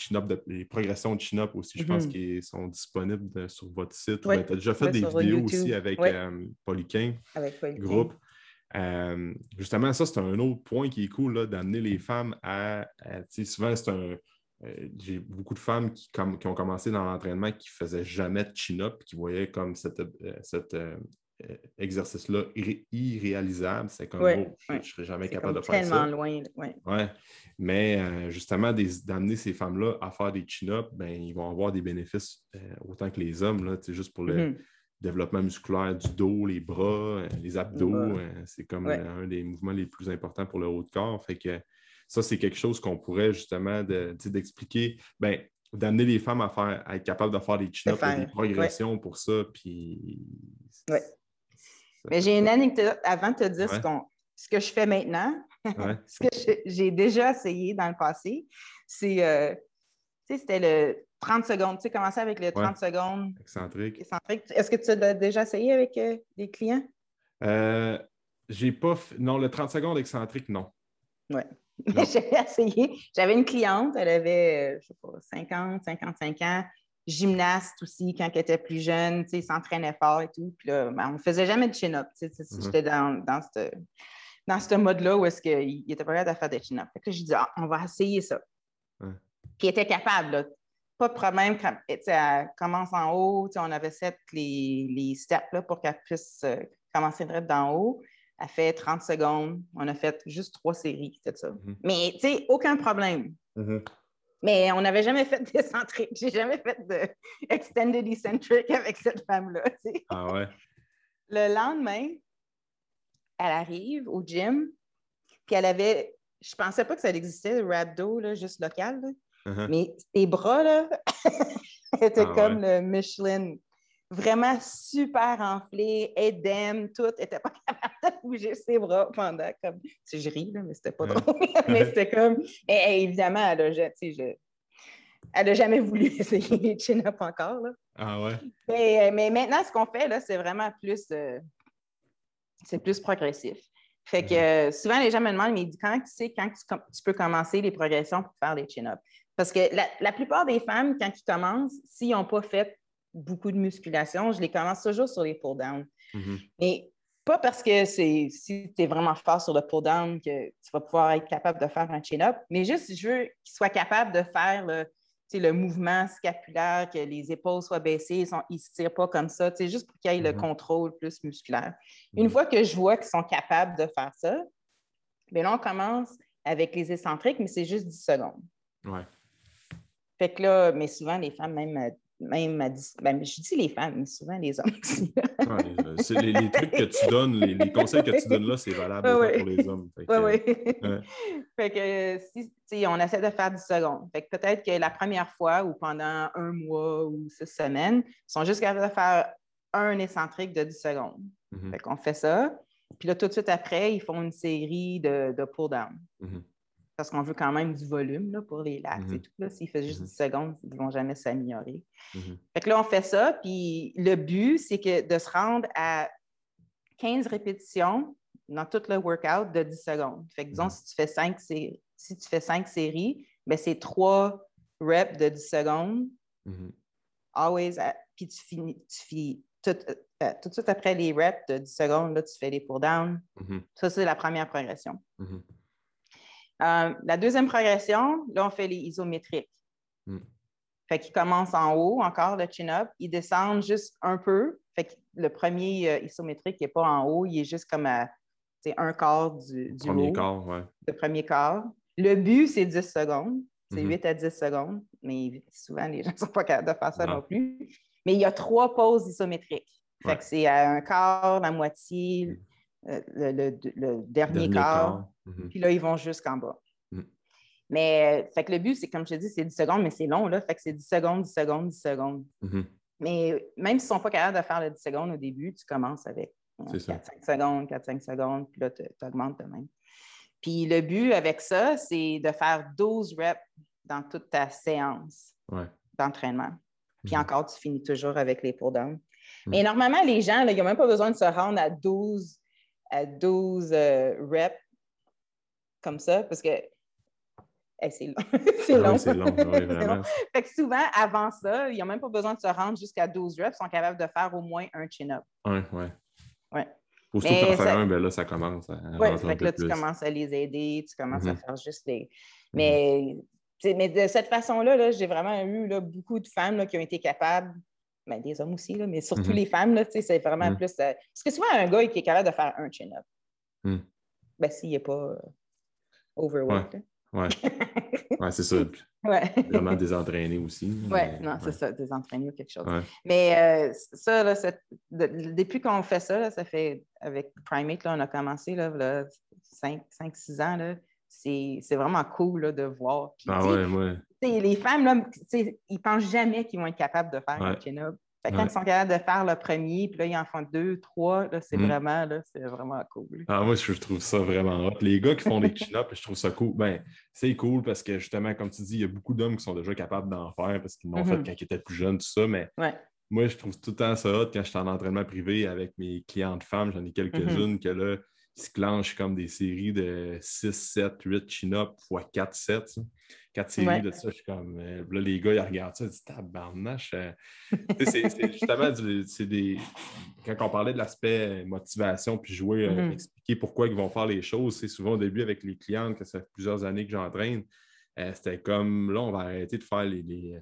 les, progressions de chin-up aussi, je pense mm-hmm. qu'ils sont disponibles sur votre site. tu as déjà fait des vidéos aussi avec Polyquin, avec Groupe. Justement, ça, c'est un autre point qui est cool, d'amener les femmes à. souvent, c'est un. J'ai beaucoup de femmes qui, qui ont commencé dans l'entraînement qui ne faisaient jamais de chin-up, qui voyaient comme cette, cette euh, exercice-là irréalisable. C'est comme, oh, je ne serais jamais capable de faire ça. loin. Ouais. Mais euh, justement, d'amener ces femmes-là à faire des chin-ups, ben, ils vont avoir des bénéfices euh, autant que les hommes, là, juste pour le mm-hmm. Développement musculaire du dos, les bras, les abdos. c'est comme un des mouvements les plus importants pour le haut de corps. Fait que ça, c'est quelque chose qu'on pourrait justement d'expliquer. ben, d'amener les femmes à faire à être capables de faire des chin-ups, des progressions pour ça. Puis mais j'ai une anecdote avant de te dire ce, que je fais maintenant, <laughs> ce que j'ai déjà essayé dans le passé. C'est, euh, c'était le 30 secondes. Tu sais, commencer avec le 30 secondes. Excentrique. Est-ce que tu as déjà essayé avec euh, des clients? Euh, j'ai pas. Non, le 30 secondes excentrique, non. Oui. <laughs> j'ai essayé. J'avais une cliente, elle avait, je sais pas, 50, 55 ans gymnaste aussi quand elle était plus jeune, tu sais, s'entraînait fort et tout. Puis là, ben, on ne faisait jamais de chin-up. Mm-hmm. J'étais dans, dans ce dans mode-là où est-ce qu'il était pas capable de faire des chin-up. Fait que j'ai dit, ah, on va essayer ça. Puis il était capable, Pas de problème. Quand, elle commence en haut, on avait fait les, les steps là, pour qu'elle puisse euh, commencer direct d'en haut. Elle fait 30 secondes. On a fait juste trois séries, c'est ça. Mm-hmm. Mais, tu sais, aucun problème. Mm-hmm. Mais on n'avait jamais fait d'excentrique. J'ai jamais fait de extended eccentric avec cette femme-là. Ah ouais? Le lendemain, elle arrive au gym, puis elle avait. Je pensais pas que ça existait, le rhabdo, là, juste local. Uh-huh. Mais ses bras, là, <laughs> étaient ah comme le Michelin. vraiment super enflée, édème, tout, était pas <laughs> capable de bouger ses bras pendant comme. Tu je ris, là, mais c'était pas drôle. <laughs> mais c'était comme. Et, évidemment, elle a, je... elle a jamais voulu essayer les chin-up encore. Là. Ah ouais. Mais, mais maintenant, ce qu'on fait, là, c'est vraiment plus. Euh, c'est plus progressif. Fait que souvent, les gens me demandent, mais quand tu sais quand tu, peux commencer les progressions pour faire des chin-ups? Parce que la, la, plupart des femmes, quand ils commencent, s'ils n'ont pas fait beaucoup de musculation, je les commence toujours sur les pull-down. Mm-hmm. Mais pas parce que c'est si tu es vraiment fort sur le pull-down que tu vas pouvoir être capable de faire un chin-up, mais juste je veux qu'ils soient capables de faire le, le mouvement scapulaire, que les épaules soient baissées, ils ne se tirent pas comme ça, juste pour qu'il y ait le mm-hmm. contrôle plus musculaire. Une mm-hmm. fois que je vois qu'ils sont capables de faire ça, bien là, on commence avec les excentriques, mais c'est juste 10 secondes. Ouais. Fait que là, mais souvent, les femmes, même même ben, je dis les femmes, mais souvent les hommes aussi. les, les, trucs que tu donnes, les, conseils que tu donnes là, c'est valable pour les hommes. Oui, oui. <laughs> fait que si on essaie de faire 10 secondes. Fait que peut-être que la première fois ou pendant un mois ou six semaines, ils sont juste capables de faire un excentrique de 10 secondes. Mm-hmm. Fait qu'on fait ça. Puis là, tout de suite après, ils font une série de, de pull-down. Mm-hmm parce qu'on veut quand même du volume là, pour les lacs et mm-hmm. tout. S'ils font juste 10 mm-hmm. secondes, ils ne vont jamais s'améliorer. Mm-hmm. Fait que là, on fait ça, puis le but, c'est que de se rendre à 15 répétitions dans tout le workout de 10 secondes. Fait que disons, si tu fais 5, si tu fais 5 séries, ben, c'est 3 reps de 10 secondes. Always, puis tu finis, tu finis tout, euh, tout, de suite après les reps de 10 secondes, là, tu fais les pull down. Ça, c'est la première progression. Euh, la deuxième progression, là, on fait les isométriques. Hmm. Fait qu'ils commencent en haut, encore le chin-up. Ils descendent juste un peu. Fait que le premier euh, isométrique n'est pas en haut, il est juste comme à un quart du, du premier quart, ouais. Le premier quart. Le but, c'est 10 secondes. C'est 8 mhm. à 10 secondes. Mais souvent, les <laughs> gens ne sont pas capables de faire ça non, plus. Mais il y a trois pauses isométriques. Fait que c'est à un quart, la moitié. Euh, le, dernier, quart, mhm. puis là, ils vont jusqu'en bas. Mhm. Mais fait que le but, c'est comme je te dis, c'est 10 secondes, mais c'est long, là. Fait que c'est 10 secondes, 10 secondes, 10 secondes. Mhm. Mais même s'ils ne sont pas capables de faire le 10 secondes au début, tu commences avec 4-5 euh, secondes, 4-5 secondes, puis là, tu augmentes de même. Puis le but avec ça, c'est de faire 12 reps dans toute ta séance d'entraînement. Puis encore, tu finis toujours avec les pull down. Mais normalement, les gens, ils n'ont même pas besoin de se rendre à 12 à 12 euh, reps comme ça parce que c'est <laughs> long. c'est long. <laughs> c'est long, vraiment. Fait que souvent, avant ça, ils n'ont même pas besoin de se rendre jusqu'à 12 reps, ils sont capables de faire au moins un chin-up. Oui, oui. Ouais. Pour que tu en faire un, ben là, ça commence à. Oui, fait que là, tu commences à les aider, tu commences à mm-hmm. faire juste des. Mm-hmm. Mais, mais de cette façon-là, -là, j'ai vraiment eu là, beaucoup de femmes là, qui ont été capables ben, des hommes aussi, là, mais surtout mm-hmm. les femmes, c'est vraiment mm. plus. Euh, parce que souvent, un gars qui est capable de faire un chin-up, mm. ben, s'il n'est pas overweight. Ouais. <laughs> Ouais, c'est ça. Ouais. Vraiment désentraîné aussi. Oui, non, c'est ça, désentraîné ou quelque chose. Mais euh, ça, là, depuis qu'on fait ça, là, ça fait avec Primate, là, on a commencé là, 5-6 ans. Là, c'est vraiment cool là, de voir. ah ouais, ouais. Les femmes, là, ils pensent jamais qu'ils vont être capables de faire un chin-up. Quand ils sont capables de faire le premier, puis là, ils en font deux, trois, c'est mm. vraiment, vraiment cool. Ah, moi, je trouve ça vraiment hot. Les gars qui font des chin-ups, je trouve ça cool. Ben, c'est cool parce que justement, comme tu dis, il y a beaucoup d'hommes qui sont déjà capables d'en faire parce qu'ils l'ont fait mm-hmm. quand ils étaient plus jeunes, tout ça, mais moi, je trouve tout le temps ça hot quand je suis en entraînement privé avec mes clientes femmes. J'en ai quelques-unes mm-hmm. que là, ils se clenchent comme des séries de 6, 7, 8 chin-up x 4, 7. Quatre séries de ça, je suis comme. Euh, là, les gars, ils regardent ça, ils disent tabarnache. Euh. c'est justement, c'est des. Quand on parlait de l'aspect motivation puis jouer, euh, mm-hmm. expliquer pourquoi ils vont faire les choses, c'est souvent au début avec les clientes, que ça fait plusieurs années que j'entraîne, c'était comme là, on va arrêter de faire les, les,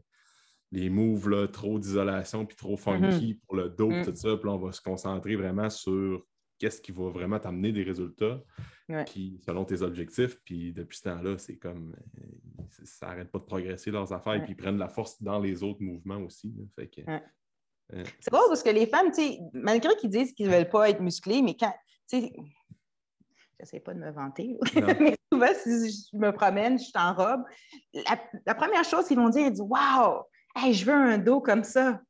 les moves là, trop d'isolation puis trop funky mm-hmm. pour le dos, mm. tout ça. Puis là, on va se concentrer vraiment sur qu'est-ce qui va vraiment t'amener des résultats selon tes objectifs. Puis depuis ce temps-là, c'est comme euh, ça n'arrête pas de progresser leurs affaires et puis ils prennent la force dans les autres mouvements aussi. Euh, c'est drôle parce que les femmes, malgré qu'ils disent qu'ils ne veulent pas être musclés, mais quand. J'essaie pas de me vanter, <laughs> mais souvent, si je me promène, je suis en robe, la, première chose qu'ils vont dire, ils disent Waouh, je veux un dos comme ça.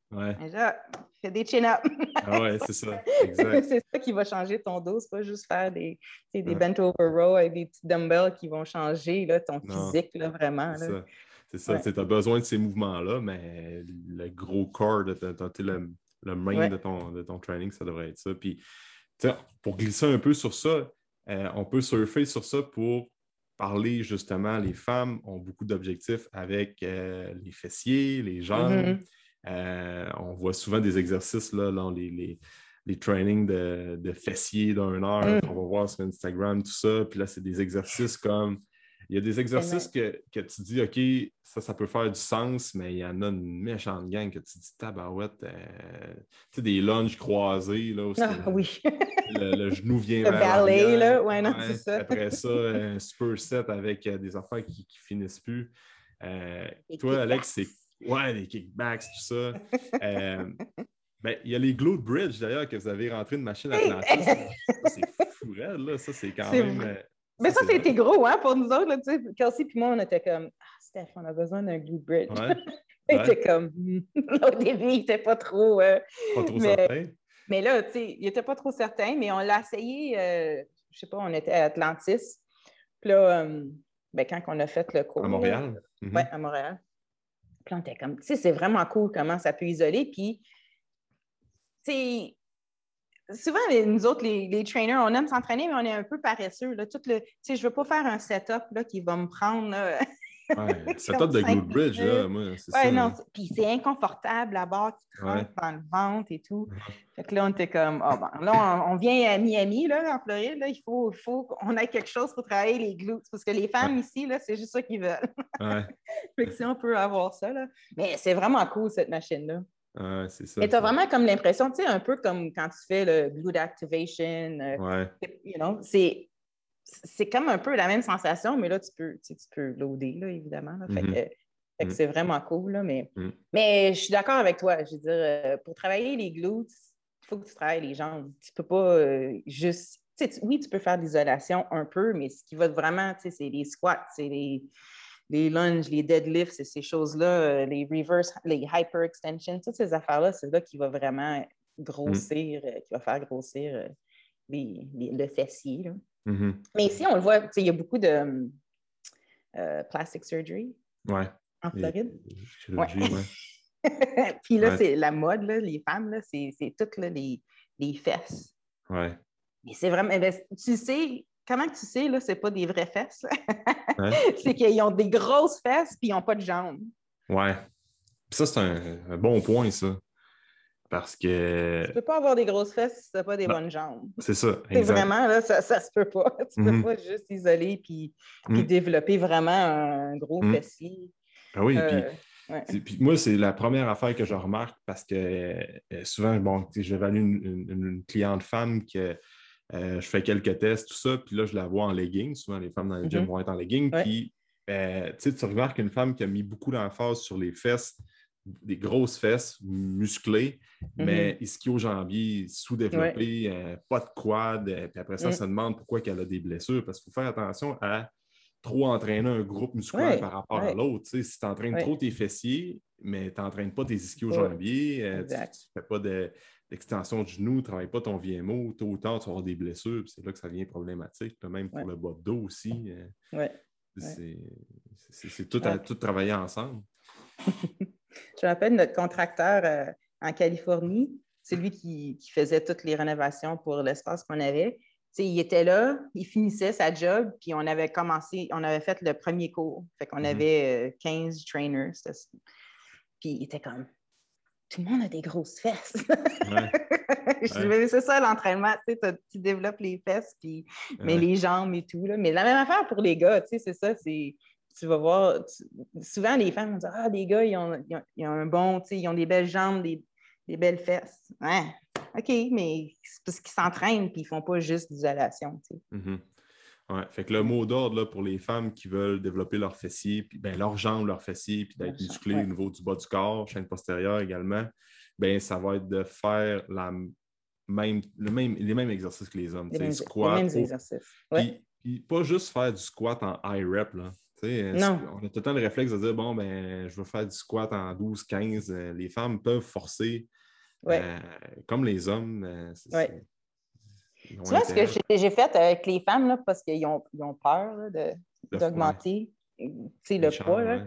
Fais des chin-ups. ah ouais, c'est ça, <laughs> c'est ça qui va changer ton dos, c'est pas juste faire des, des bent over row avec des petits dumbbells qui vont changer là, ton physique, là, vraiment. C'est ça, tu as besoin de ces mouvements-là, mais le gros corps, de, le, le main de, ton, de ton training, ça devrait être ça. Puis, pour glisser un peu sur ça, euh, on peut surfer sur ça pour parler justement, les femmes ont beaucoup d'objectifs avec euh, les fessiers, les jambes. Mm-hmm. Euh, on voit souvent des exercices là, dans les, les, trainings de, fessiers d'une heure. Mm. On va voir sur Instagram, tout ça. Puis là, c'est des exercices comme il y a des exercices que, tu dis, OK, ça, ça peut faire du sens, mais il y en a une méchante gang que tu dis, tabarouette, euh, tu sais, des lunges croisés, là, ah, oui. le, genou vient <laughs> le ballet, là, ouais, non, c'est ça. Après <laughs> ça, un super set avec euh, des affaires qui, qui finissent plus. Euh, toi, Alex, c'est ouais, les kickbacks, tout ça. <laughs> ben, il y a les glute bridge, d'ailleurs, que vous avez rentré une machine Atlantis. <laughs> c'est fou, là, ça, c'est quand même... Mais ça, c'était gros, hein, pour nous autres. Là, Kelsey et moi, on était comme Ah, Steph, on a besoin d'un glue bridge. Ouais. <laughs> il était comme Au début, il n'était pas trop. Euh, pas trop certain. Mais là, tu sais, il n'était pas trop certain, mais on l'a essayé, euh, je sais pas, on était à Atlantis. Puis là, euh, ben, quand on a fait le cours. À Montréal? Oui, mm-hmm. à Montréal. Puis comme, tu sais, c'est vraiment cool comment ça peut isoler. Puis, souvent, nous autres, les, trainers, on aime s'entraîner, mais on est un peu paresseux. Là. Le, je ne veux pas faire un setup là, qui va me prendre. <laughs> ouais, <laughs> setup de Good Bridge, là, moi, c'est ouais, Non, puis c'est inconfortable, la barre qui rentre dans le ventre et tout. Fait que là, on était comme, oh, bon, là, on, vient à Miami, là, en Floride, là, il faut, faut qu'on ait quelque chose pour travailler les glutes, parce que les femmes ici, là, c'est juste ça qu'ils veulent. <laughs> fait que si on peut avoir ça, là. Mais c'est vraiment cool, cette machine-là. Ah, c'est ça. Et tu as vraiment comme l'impression, tu sais, un peu comme quand tu fais le glute activation. Euh, ouais. You know, c'est, c'est comme un peu la même sensation, mais là, tu peux, tu, peux loader, là, évidemment. Fait mm-hmm. que, mm. c'est vraiment cool, là, mais, mm. mais je suis d'accord avec toi. Je veux dire, euh, pour travailler les glutes, il faut que tu travailles les jambes. Tu peux pas euh, juste. oui, tu peux faire de l'isolation un peu, mais ce qui va vraiment, c'est les squats, c'est les les lunges, les deadlifts, c'est ces choses-là, euh, les reverse, les hyper extensions, toutes ces affaires-là, c'est là qui va vraiment grossir, mm. euh, qui va faire grossir le fessier. Mm-hmm. Mais ici, on le voit, il y a beaucoup de plastic surgery en Floride. <laughs> Puis là, c'est la mode, les femmes, c'est toutes les, les, fesses. Ouais. Mais c'est vraiment, eh ben, tu sais, comment tu sais, là, c'est pas des vraies fesses? <laughs> c'est qu'ils ont des grosses fesses puis ils n'ont pas de jambes. Ouais. ça, c'est un, bon point, ça. Parce que. Tu peux pas avoir des grosses fesses si tu n'as pas des bonnes jambes. C'est ça. C'est vraiment, là, ça, ça se peut pas. <laughs> Tu peux mhm. pas juste isoler puis, puis mhm. développer vraiment un gros mhm. fessier. Ah oui, puis. Puis moi, c'est la première affaire que je remarque parce que euh, souvent, bon, j'évalue une, une, une, cliente femme que euh, je fais quelques tests, tout ça, puis là, je la vois en leggings. Souvent, les femmes dans le gym mhm. vont être en leggings. Puis, euh, tu remarques une femme qui a mis beaucoup d'emphase sur les fesses, des grosses fesses musclées, mais mhm. ischio-jambier sous-développé, euh, pas de quad. puis après ça, ça demande pourquoi elle a des blessures. Parce qu'il faut faire attention à trop entraîner un groupe musculaire par rapport à l'autre. Si tu entraînes trop tes fessiers, mais tu n'entraînes pas tes ischio-jambiers, tu ne fais pas de l'extension du genou, ne travaille pas ton VMO, tôt ou tard, tu avoir des blessures, c'est là que ça devient problématique, même pour le bas de dos aussi. Euh, c'est tout, à, tout travailler ensemble. <laughs> Je me rappelle notre contracteur euh, en Californie, c'est lui qui, faisait toutes les rénovations pour l'espace qu'on avait. il était là, il finissait sa job, puis on avait commencé, on avait fait le premier cours. Fait qu'on mm-hmm. avait 15 euh, trainers. Puis il était comme tout le monde a des grosses fesses. <laughs> c'est ça l'entraînement, tu, développes les fesses, puis, mais les jambes et tout. Là. Mais la même affaire pour les gars, c'est ça, c'est. Tu vas voir, souvent les femmes vont dire Ah, les gars, ils ont, ils ont, un bon, ils ont des belles jambes, des, belles fesses. Ouais, OK, mais c'est parce qu'ils s'entraînent puis ils font pas juste d'isolation. Mm-hmm. Ouais, fait que le mot d'ordre pour les femmes qui veulent développer leurs fessiers, puis ben, leurs jambes, leurs fessiers, puis d'être musclées au niveau du bas du corps, chaîne postérieure également, ben, ça va être de faire la même, le même, les mêmes exercices que les hommes. Les, mêmes, squat, les mêmes exercices. Puis, pas juste faire du squat en high rep. Là. Non. On a tout le temps le réflexe de dire bon, ben, je veux faire du squat en 12-15. Les femmes peuvent forcer comme les hommes. Tu vois ce que j'ai fait avec les femmes, là, parce qu'ils ont, ont, peur d'augmenter le poids. Là.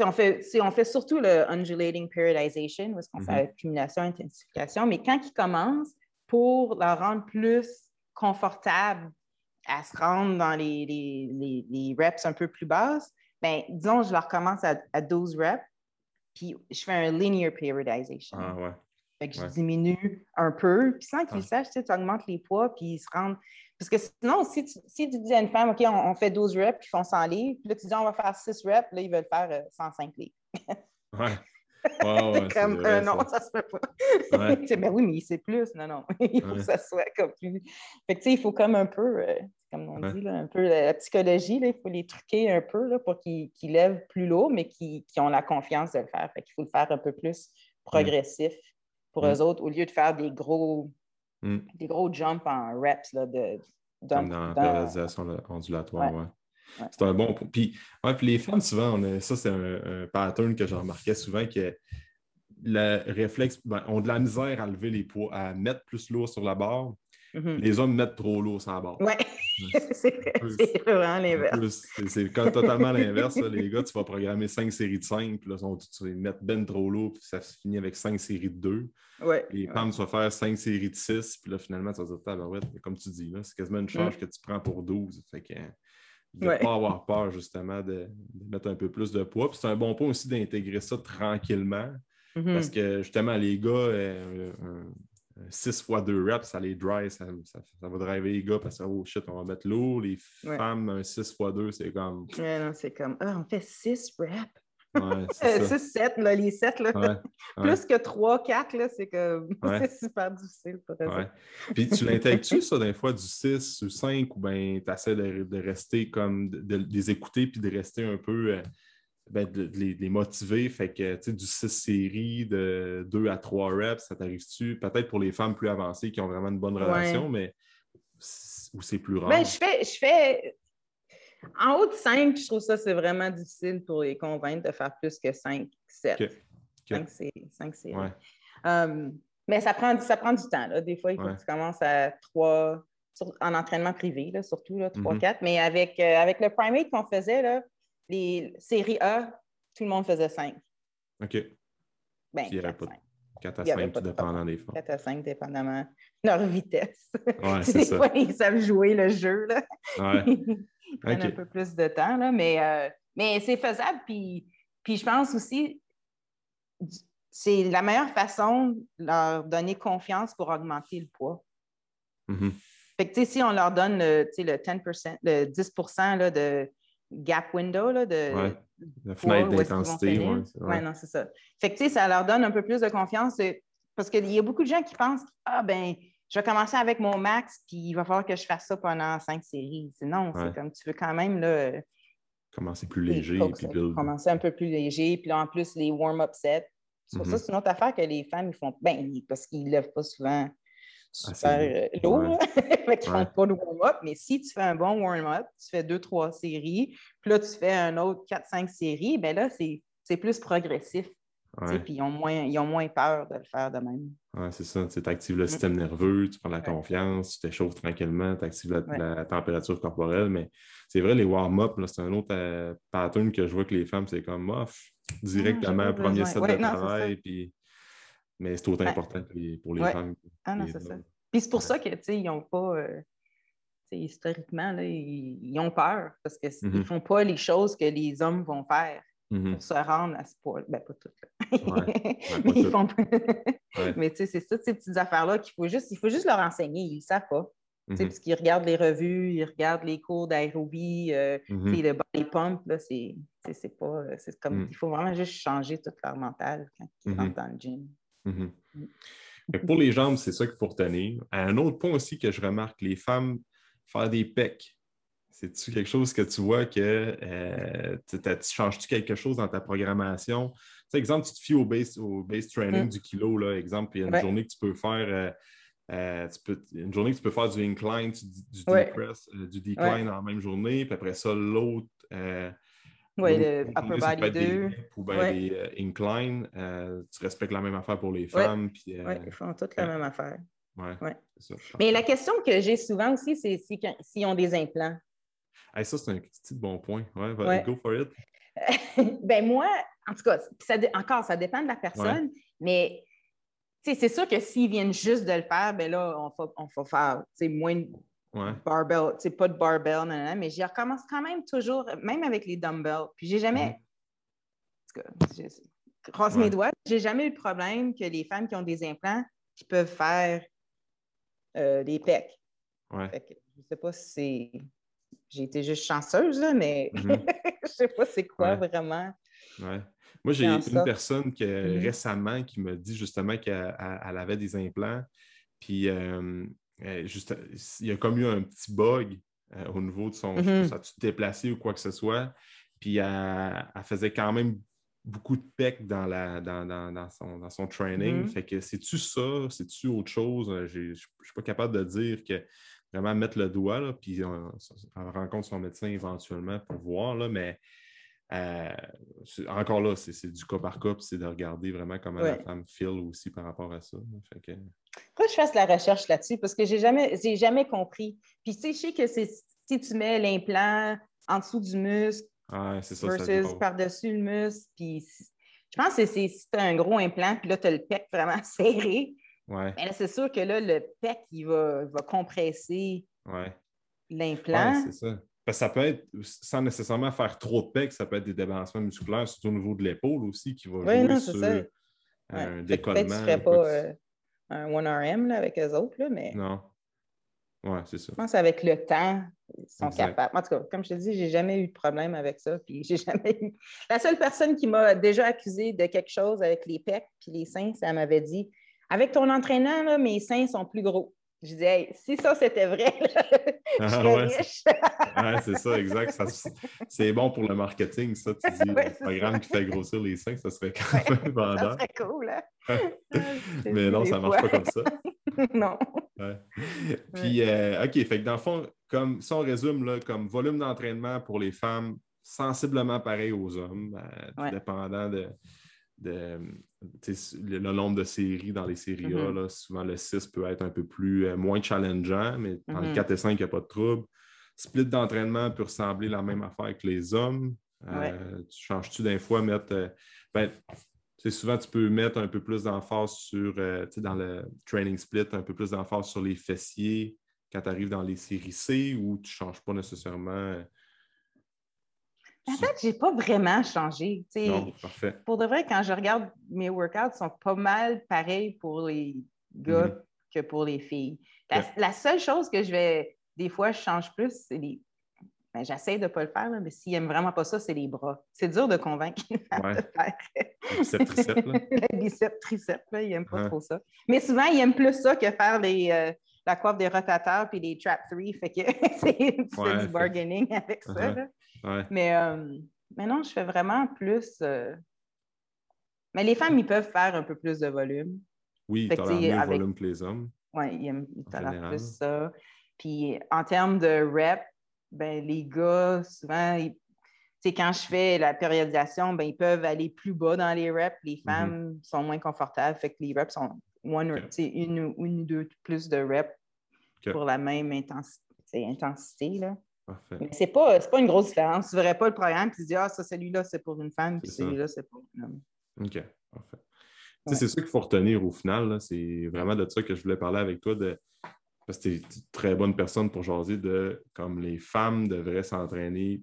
On, fait, on fait surtout le undulating periodization, où est-ce qu'on fait mm-hmm. accumulation, intensification, mais quand ils commencent, pour leur rendre plus confortable à se rendre dans les, les, les, reps un peu plus basses, ben, disons, je leur commence à, à 12 reps, puis je fais un linear periodization. Ah ouais. Fait que je diminue un peu, puis sans qu'ils ah. sachent, tu augmentes les poids, puis ils se rendent. Parce que sinon, si tu, si tu dis à une femme, OK, on, fait 12 reps, puis ils font 100 livres, puis là, tu dis, on va faire 6 reps, là, ils veulent faire 105 euh, livres. ouais. Ouais, <laughs> comme, euh, non, ça se fait pas. Ouais. <laughs> mais oui, mais c'est plus. Non, non. <laughs> il faut que ça soit comme plus. Fait que, tu sais, il faut comme un peu, euh, comme on dit, là, un peu la, psychologie, là, il faut les truquer un peu là, pour qu'ils lèvent plus lourd, mais qu'ils ont la confiance de le faire. Fait qu'il faut le faire un peu plus progressif pour eux autres, au lieu de faire des gros, mm. des gros jumps en reps là, de, Comme dans la périodisation ondulatoire, ouais. C'est un bon point. Puis, puis les femmes, souvent, ça, c'est un, pattern que j'ai remarqué souvent que le réflexe ben, ont de la misère à lever les poids, à mettre plus lourd sur la barre. Mm-hmm. Les hommes mettent trop lourd sur la barre. Oui, <laughs> c'est vraiment l'inverse. C'est totalement l'inverse. les gars, tu vas programmer cinq séries de 5, puis là, tu vas mettre ben trop lourd, puis ça se finit avec cinq séries de 2. Ouais, les femmes, tu vas faire cinq séries de 6, puis là, finalement, tu vas dire, ben ouais, comme tu dis, c'est quasiment une charge mm. que tu prends pour 12. Fait que, de ne pas avoir peur, justement, de, mettre un peu plus de poids. Puis c'est un bon point aussi d'intégrer ça tranquillement. Mm-hmm. Parce que, justement, les gars, euh, 6 fois 2 reps, ça les dry, ça, va driver les gars parce que, oh shit, on va mettre lourd. Les femmes, un 6 fois 2, c'est comme. Ouais, non, c'est comme, ah, on fait 6 reps? Ouais, 6, 7, là, les 7, là. <laughs> plus que 3, 4, c'est que <laughs> c'est super difficile pour eux. Puis tu <laughs> l'intègres-tu, ça, des fois, du 6 ou 5, ou bien tu essaies de, de, rester comme, de, les écouter puis de rester un peu. Euh, ben, de, les, motiver? Fait que, tu sais, du 6 séries, de 2 à 3 reps, ça t'arrive-tu? Peut-être pour les femmes plus avancées qui ont vraiment une bonne relation, mais où c'est plus rare? Ben, je fais, je fais. En haut de 5, je trouve ça c'est vraiment difficile pour les convaincre de faire plus que 5, 7. 5, séries. Um, mais ça prend, ça prend du temps. Là. Des fois, il faut que tu commences à 3, en entraînement privé, là, surtout 3, 4. Mm-hmm. Mais avec, euh, avec le primate qu'on faisait, là, les séries A, tout le monde faisait 5. OK. Ben, il n'y avait pas 4 à 5, tout dépendant des fois. 4 à 5, dépendamment de leur vitesse. Ouais, <laughs> c'est ça. Fois, ils savent jouer le jeu. Là. Ouais. <laughs> ils prennent un peu plus de temps, là, mais, euh, mais c'est faisable. Puis, puis je pense aussi, c'est la meilleure façon de leur donner confiance pour augmenter le poids. Mm-hmm. Fait que, si on leur donne le, le 10% le 10 là, de, gap window là, de, la fenêtre d'intensité. Oui, ouais. non, c'est ça. Fait que, tu sais, ça leur donne un peu plus de confiance parce qu'il y a beaucoup de gens qui pensent Ah, ben, je vais commencer avec mon max, puis il va falloir que je fasse ça pendant cinq séries. Non, c'est comme tu veux quand même là, commencer plus léger. Puis Commencer un peu plus léger, puis là, en plus, les warm-up sets. Ça, mm-hmm. c'est une autre affaire que les femmes ils font. Ben, parce qu'ils ne lèvent pas souvent super euh, lourd. <laughs> fait qu'ils ne font pas de warm-up. Mais si tu fais un bon warm-up, tu fais deux, trois séries, puis là, tu fais un autre quatre, cinq séries, bien là, c'est plus progressif. Puis ils ont, moins, ils ont moins peur de le faire de même. C'est ça. Tu actives le mm. système nerveux, tu prends la confiance, tu t'échauffes tranquillement, tu actives la, température corporelle. Mais c'est vrai, les warm-up, c'est un autre euh, pattern que je vois que les femmes, c'est comme off, directement, premier set de travail. Puis mais c'est autant important pour les femmes. Ah non, c'est ça. Puis c'est pour ça que, tu sais, ils n'ont pas. Euh, historiquement, là, ils, ont peur parce qu'ils ne mm-hmm. font pas les choses que les hommes vont faire mm-hmm. pour se rendre à ce point. Ben, pas toutes. <laughs> mais ils font pas. mais tu sais, c'est ça, ces petites affaires-là qu'il faut juste, il faut juste leur enseigner. Ils ne savent pas. Mm-hmm. Parce qu'ils regardent les revues, ils regardent les cours d'aérobie, euh, le body pump, c'est pas. Comme. Mm. Il faut vraiment juste changer toute leur mental quand ils rentrent dans le gym. Mhm. Pour les jambes, c'est ça qu'il faut retenir. Un autre point aussi que je remarque, les femmes faire des pecs. C'est-tu quelque chose que tu vois que euh, tu changes-tu quelque chose dans ta programmation? Tu exemple, tu te fies au base, au base training mm. du kilo, là, exemple, il y a une journée que tu peux faire. Euh, euh, une journée que tu peux faire du incline, du, du, decline en même journée, puis après ça, l'autre, Oui, le upper body 2. Ou bien les euh, incline. Euh, tu respectes la même affaire pour les femmes. Oui, ils font toutes la même affaire. Oui, ouais. Ça, Mais la question que j'ai souvent aussi, c'est s'ils ont des implants. ça, c'est un petit bon point. Ouais, go for it. <laughs> ben moi, en tout cas, ça, encore, ça dépend de la personne, mais c'est sûr que s'ils viennent juste de le faire, ben là, on va, on va faire moins barbell, pas de barbell, mais j'y recommence quand même toujours, même avec les dumbbells. Puis j'ai jamais, mm-hmm. en tout cas, je croise mes doigts, j'ai jamais eu de problème que les femmes qui ont des implants qui peuvent faire euh, des pecs. Ouais. je sais pas si c'est. J'ai été juste chanceuse, là, mais mm-hmm. <laughs> je sais pas c'est quoi vraiment. Ouais. Moi, j'ai une personne mm-hmm. récemment qui m'a dit justement qu'elle avait des implants. Puis, euh, juste, il y a comme eu un petit bug euh, au niveau de son. Mm-hmm. Ça a-tu déplacé ou quoi que ce soit. Puis, elle, faisait quand même beaucoup de pecs dans, la, dans, son, dans son training. Mm-hmm. Fait que c'est-tu ça? C'est-tu autre chose? Euh, je ne suis pas capable de dire que vraiment mettre le doigt, là, puis on, rencontre son médecin éventuellement pour voir, là, mais euh, encore là, c'est du cas par cas, puis c'est de regarder vraiment comment la femme feel aussi par rapport à ça. Fait que... Pourquoi je fasse la recherche là-dessus? Parce que j'ai jamais, jamais compris. Puis tu sais, je sais que si tu mets l'implant en dessous du muscle versus par-dessus le muscle, puis je pense que c'est si tu as un gros implant, puis là, tu as le pec vraiment <laughs> serré. Ouais. Mais c'est sûr que là, le pec, il va, va compresser l'implant. c'est ça ça peut être, sans nécessairement faire trop de pecs, ça peut être des débalancements musculaires, surtout au niveau de l'épaule aussi, qui va jouer sur un décollement. Peut-être que tu ne ferais pas euh, un 1RM avec eux autres, là, mais... Non. Oui, c'est ça. Je pense qu'avec le temps, ils sont capables. En tout cas, comme je te dis, j'ai jamais eu de problème avec ça. Puis j'ai <laughs> jamais eu... La seule personne qui m'a déjà accusé de quelque chose avec les pecs puis les seins, ça m'avait dit Avec ton entraîneur, là, mes seins sont plus gros. Je dis, hey, si ça c'était vrai, <laughs> je serais ah, riche. ouais, c'est ça, exact. <laughs> c'est bon pour le marketing, ça. Tu dis, ouais, un programme qui fait grossir les seins, ça serait quand même vendeur. Ça serait cool, hein? <laughs> Mais non, ça ne marche pas comme ça. non. Puis, euh, OK, fait que dans le fond, comme, si on résume, là, comme volume d'entraînement pour les femmes, sensiblement pareil aux hommes, euh, dépendant de le, nombre de séries dans les séries A, mm-hmm. souvent le 6 peut être un peu plus euh, moins challengeant, mais dans le 4 mm-hmm. et 5, il n'y a pas de trouble. Split d'entraînement peut ressembler la même affaire que les hommes. Euh, tu changes-tu d'un fois mettre. Euh, ben, souvent, tu peux mettre un peu plus d'emphase sur, dans le training split, un peu plus d'emphase sur les fessiers quand tu arrives dans les séries C ou tu ne changes pas nécessairement en fait, je n'ai pas vraiment changé. Non, parfait. Pour de vrai, quand je regarde mes workouts, ils sont pas mal pareils pour les gars mhm. que pour les filles. La, seule chose que je vais, des fois, je change plus, c'est les. Ben, J'essaie de ne pas le faire, mais s'ils n'aiment vraiment pas ça, c'est les bras. C'est dur de convaincre femme de faire. Biceps, triceps. <laughs> le biceps, triceps, ils n'aiment pas trop ça. Mais souvent, ils aiment plus ça que faire les, euh, la coiffe des rotateurs puis les trap three. Fait que <laughs> c'est du bargaining avec ça. Mais, euh, mais non, je fais vraiment plus. Euh, mais les femmes, ils peuvent faire un peu plus de volume. Oui, tu as avec... volume que les hommes. Oui, ils aiment plus ça. Puis en termes de rep, ben, les gars, souvent, quand je fais la périodisation, ben, ils peuvent aller plus bas dans les reps. Les mm-hmm. femmes sont moins confortables. Fait que les reps sont one, une, ou deux plus de reps pour la même intensité. intensité là. Mais c'est pas, pas une grosse différence. Tu ne verrais pas le programme et tu dis Ah, ça, celui-là, c'est pour une femme, puis celui-là, c'est pour un homme. OK, parfait. C'est ça qu'il faut retenir au final. C'est vraiment de ça que je voulais parler avec toi. De, parce que tu es une très bonne personne pour jaser de comme les femmes devraient s'entraîner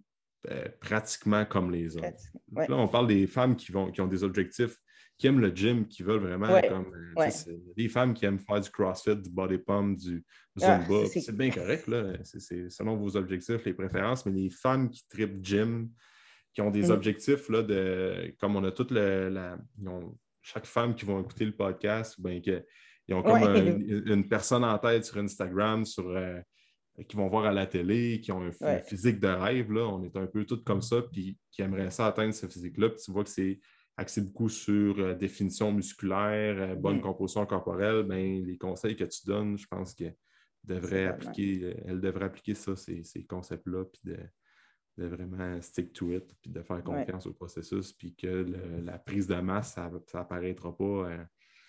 euh, pratiquement comme les hommes. Là, on parle des femmes qui, vont, qui ont des objectifs qui aiment le gym, qui veulent vraiment comme. Euh, des femmes qui aiment faire du CrossFit, du body pump, du ah, Zumba. c'est bien correct, là. C'est selon vos objectifs, les préférences, mais les femmes qui tripent gym, qui ont des mm. objectifs là, de. Comme on a toutes le. La, chaque femme qui va écouter le podcast, ben, ils ont comme une personne en tête sur Instagram, sur. Euh, qui vont voir à la télé, qui ont un, physique de rêve. Là. On est un peu toutes comme ça, puis qui aimeraient ça atteindre ce physique-là. Puis tu vois que c'est axé beaucoup sur euh, définition musculaire, euh, bonne mm. composition corporelle, ben, les conseils que tu donnes, je pense qu'elle devrait appliquer, euh, elle devrait appliquer ça, ces, concepts-là, puis de vraiment stick to it, puis de faire confiance au processus, puis que la prise de masse, ça n'apparaîtra pas. Euh,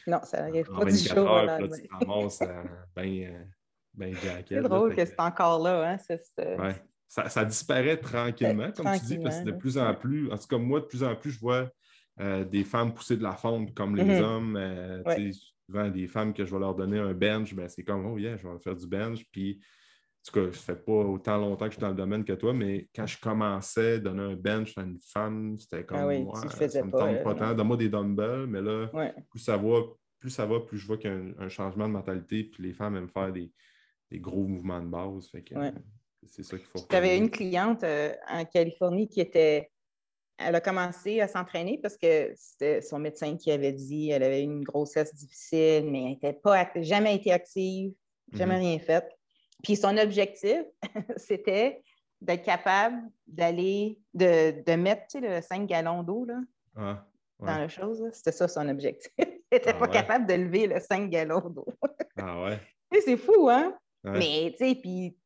non, ça n'arrive pas du jour heures, là, tu ramasses bien <laughs> ben C'est drôle que c'est encore là. Hein, ouais. ça, ça, disparaît tranquillement, comme tu dis, parce que de plus en plus, en tout cas, moi, de plus en plus, je vois euh, des femmes pousser de la fonte comme les mm-hmm. hommes. Euh, souvent, des femmes que je vais leur donner un bench, ben, c'est comme, oh yeah, je vais faire du bench. Puis, en tout cas, je ne fais pas autant longtemps que je suis dans le domaine que toi, mais quand je commençais à donner un bench à une femme, c'était comme, ah moi, ça me pas, pas tant. Donne-moi des dumbbells, mais là, plus ça va, plus ça va, plus je vois qu'il y a un, changement de mentalité, puis les femmes aiment faire des, gros mouvements de base. c'est ça qu'il faut. Tu avais une cliente euh, en Californie qui était elle a commencé à s'entraîner parce que c'était son médecin qui avait dit qu'elle avait une grossesse difficile, mais elle n'était pas jamais été active, jamais mhm. rien fait. Puis son objectif, <laughs> c'était d'être capable d'aller, de, mettre le 5 gallons d'eau ah, dans la chose. C'était ça son objectif. <laughs> Elle n'était ah pas capable de lever le 5 gallons d'eau. ah ouais. <laughs> C'est fou, hein? Mais, tu sais, puis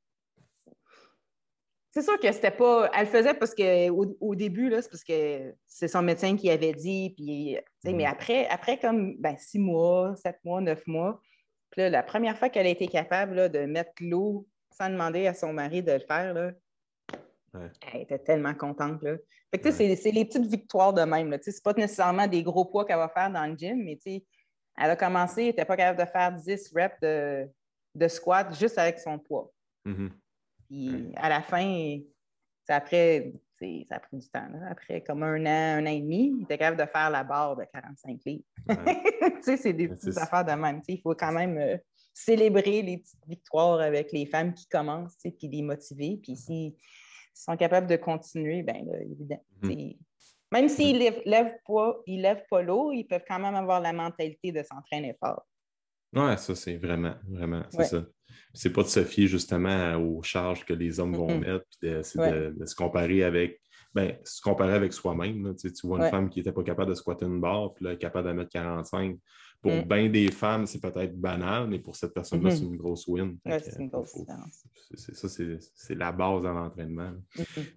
c'est sûr que c'était pas. Elle le faisait parce qu'au au début, c'est parce que c'est son médecin qui avait dit. Puis, Mais mm. après, après, comme ben, six mois, sept mois, neuf mois, puis la première fois qu'elle a été capable de mettre l'eau sans demander à son mari de le faire, là, elle était tellement contente. Là. Fait que, c'est, c'est les petites victoires de même. Ce n'est pas nécessairement des gros poids qu'elle va faire dans le gym, mais elle a commencé, elle n'était pas capable de faire 10 reps de, de squat juste avec son poids. Mm-hmm. Puis à la fin, après, ça a pris du temps. Après comme un an, un an et demi, il était capable de faire la barre de 45 livres. <laughs> c'est des petites affaires de même. il faut quand même euh, célébrer les petites victoires avec les femmes qui commencent, puis les motiver. Puis s'ils sont capables de continuer, bien évidemment. Mm-hmm. Même s'ils ne lèvent, pas, lèvent pas l'eau, ils peuvent quand même avoir la mentalité de s'entraîner fort. Oui, ça, c'est vraiment, vraiment, c'est ça c'est pas de se fier justement aux charges que les hommes vont mettre, c'est de, se comparer avec ben, se comparer avec soi-même. Tu, vois une femme qui n'était pas capable de squatter une barre, puis là, est capable de mettre 45. Pour mm. bien des femmes, c'est peut-être banal, mais pour cette personne-là, c'est mm-hmm. une grosse win. c'est une grosse C'est ça, c'est la base de l'entraînement.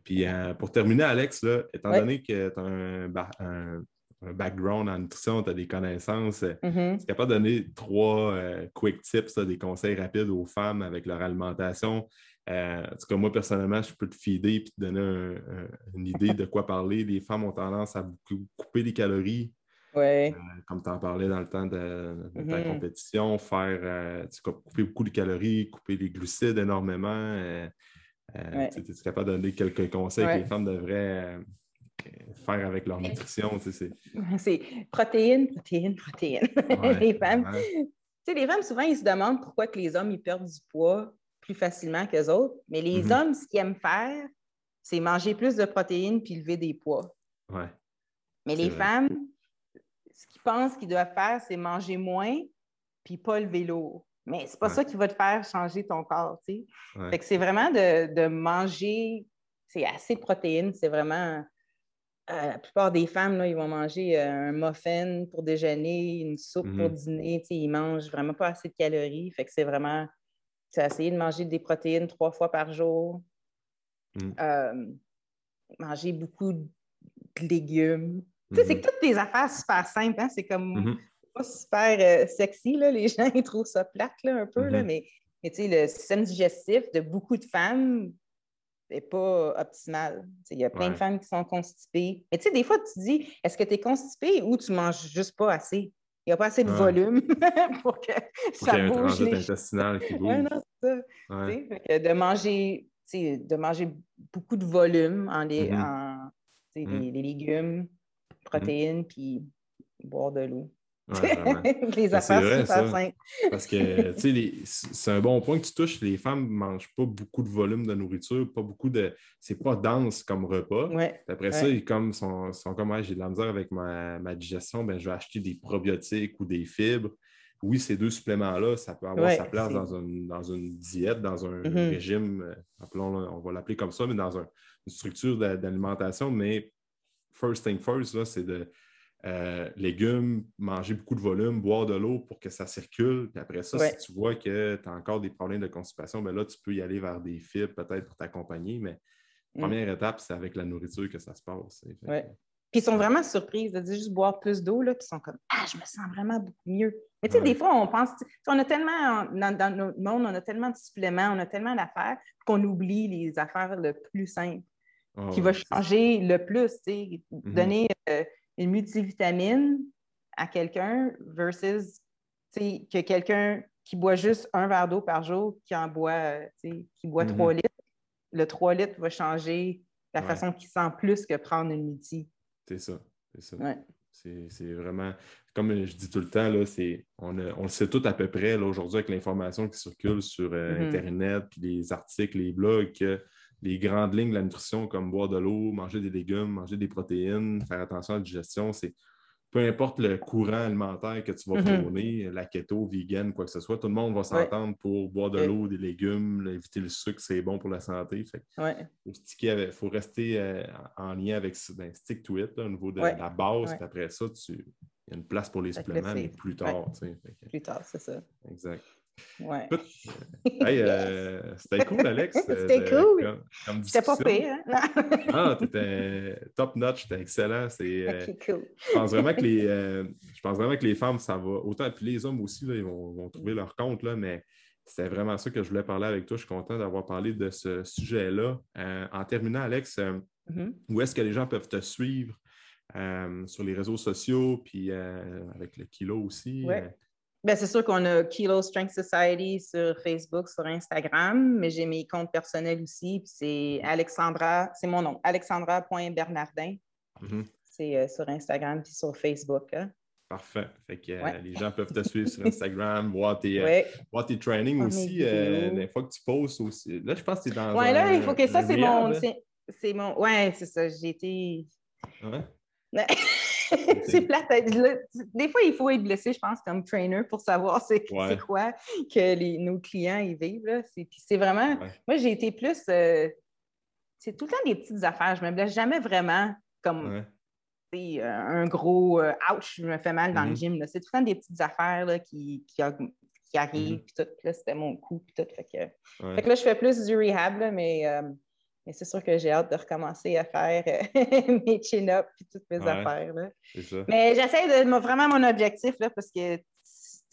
Puis euh, pour terminer, Alex, là, étant donné que tu as un, un background en nutrition, tu as des connaissances, euh, mm-hmm. tu es capable de donner trois euh, quick tips, des conseils rapides aux femmes avec leur alimentation. Euh, en tout cas, moi, personnellement, je peux te feeder et te donner une idée de quoi parler. Les femmes ont tendance à couper les calories. comme tu en parlais dans le temps de, ta mm-hmm. compétition, faire couper beaucoup de calories, couper les glucides énormément. Tu es capable de donner quelques conseils que les femmes devraient faire avec leur nutrition. C'est protéines, protéines, protéines. <laughs> les femmes. les femmes, souvent, ils se demandent pourquoi que les hommes ils perdent du poids plus facilement que les autres. Mais les mm-hmm. hommes, ce qu'ils aiment faire, c'est manger plus de protéines puis lever des poids. Mais les femmes, ce qu'ils pensent qu'ils doivent faire, c'est manger moins puis pas lever lourd. Mais c'est pas ça qui va te faire changer ton corps, c'est vraiment de, de manger, c'est assez de protéines, c'est vraiment euh, la plupart des femmes, là, ils vont manger euh, un muffin pour déjeuner, une soupe pour mhm. dîner. Ils mangent vraiment pas assez de calories. Fait que c'est vraiment essayer de manger des protéines trois fois par jour. Mhm. Euh, manger beaucoup de légumes. C'est mhm. toutes des affaires super simples. Hein? C'est comme pas super sexy. Là. Les <laughs> gens ils trouvent ça plate là, un peu, là, mais, mais le système digestif de beaucoup de femmes n'est pas optimale. Il y a plein de femmes qui sont constipées. Mais tu sais, des fois, tu te dis, est-ce que tu es constipée ou tu manges juste pas assez? Il n'y a pas assez de volume <laughs> pour que ça bouge. Il y intestinal qui <laughs> bouge. non, ça. de manger, de manger beaucoup de volume en, les, mm-hmm. en mm-hmm. les, légumes, mm-hmm. protéines, puis boire de l'eau. <laughs> les ben, affaires super Parce que, tu sais, c'est un bon point que tu touches. Les femmes ne mangent pas beaucoup de volume de nourriture, pas beaucoup de. C'est pas dense comme repas. Après ça, ils comme, sont, sont comme, j'ai de la misère avec ma, digestion, ben, je vais acheter des probiotiques ou des fibres. Oui, ces deux suppléments-là, ça peut avoir sa place dans une, dans une diète, dans un mm-hmm. régime, euh, on va l'appeler comme ça, mais dans une structure d'alimentation. Mais first thing first, c'est de euh, légumes, manger beaucoup de volume, boire de l'eau pour que ça circule. Puis après ça, si tu vois que tu as encore des problèmes de constipation, bien là, tu peux y aller vers des fibres peut-être pour t'accompagner. Mais La première étape, c'est avec la nourriture que ça se passe. Ouais. Puis ils sont vraiment surprises de juste boire plus d'eau, là, puis ils sont comme Ah, je me sens vraiment beaucoup mieux. Mais tu sais, des fois, on pense, on a tellement, dans, dans, notre monde, on a tellement de suppléments, on a tellement d'affaires qu'on oublie les affaires le plus simples ah qui va changer le plus. Tu sais, mm-hmm. donner euh, une multivitamine à quelqu'un versus que quelqu'un qui boit juste un verre d'eau par jour, qui en boit, euh, qui boit trois litres, le 3 litres va changer la façon qu'il sent plus que prendre une multi. C'est ça. C'est ça. C'est vraiment, comme je dis tout le temps, là, on, on le sait tout à peu près aujourd'hui avec l'information qui circule sur euh, mm-hmm. Internet, puis les articles, les blogs, que les grandes lignes de la nutrition, comme boire de l'eau, manger des légumes, manger des protéines, faire attention à la digestion, c'est peu importe le courant alimentaire que tu vas mm-hmm. prôner, la keto, vegan, quoi que ce soit, tout le monde va s'entendre pour boire de l'eau, des légumes, éviter le sucre, c'est bon pour la santé. il faut, rester euh, en lien avec ben, stick to it au niveau de la base. après ça, tu... il y a une place pour les suppléments, mais plus tard. Plus tard, c'est ça. Exact. Ouais. <laughs> Euh, c'était cool, Alex. <laughs> c'était cool. C'était pas pire. Hein? ah, <laughs> t'étais top notch, c'était excellent. C'est, euh, cool. je, pense vraiment que les, euh, je pense vraiment que les femmes, ça va. Autant, puis les hommes aussi, là, ils vont, trouver leur compte, là, mais c'est vraiment ça que je voulais parler avec toi. Je suis content d'avoir parlé de ce sujet-là. en terminant, Alex, mm-hmm. où est-ce que les gens peuvent te suivre? Sur les réseaux sociaux, puis avec le kilo aussi? Ben, c'est sûr qu'on a Kilo Strength Society sur Facebook, sur Instagram, mais j'ai mes comptes personnels aussi. C'est Alexandra, c'est mon nom, alexandra.bernardin. Mm-hmm. C'est euh, sur Instagram puis sur Facebook. Hein. Parfait. Fait que euh, les gens peuvent te suivre sur Instagram, <laughs> voir tes, euh, voir tes trainings aussi. des fois que tu postes aussi. Là, je pense que tu es dans. Oui, là, il faut que ça, c'est mon. C'est mon. Ouais, c'est ça. J'ai été. Ouais. <laughs> <laughs> c'est plate. Des fois, il faut être blessé, je pense, comme trainer pour savoir <laughs> c'est quoi que nos clients y vivent. C'est vraiment. Moi, j'ai été plus. Euh, c'est tout le temps des petites affaires. Je ne me blesse jamais vraiment comme euh, un gros euh, ouch, je me fais mal dans le mm-hmm. gym. C'est tout le temps des petites affaires là, qui, qui, arrivent. Mm-hmm. Là, c'était mon coup. Tout, fait, que... fait, que... là, je fais plus du rehab, mais. Mais c'est sûr que j'ai hâte de recommencer à faire euh, <laughs> mes chin-ups et toutes mes affaires. Là. Mais j'essaie de vraiment mon objectif là, parce que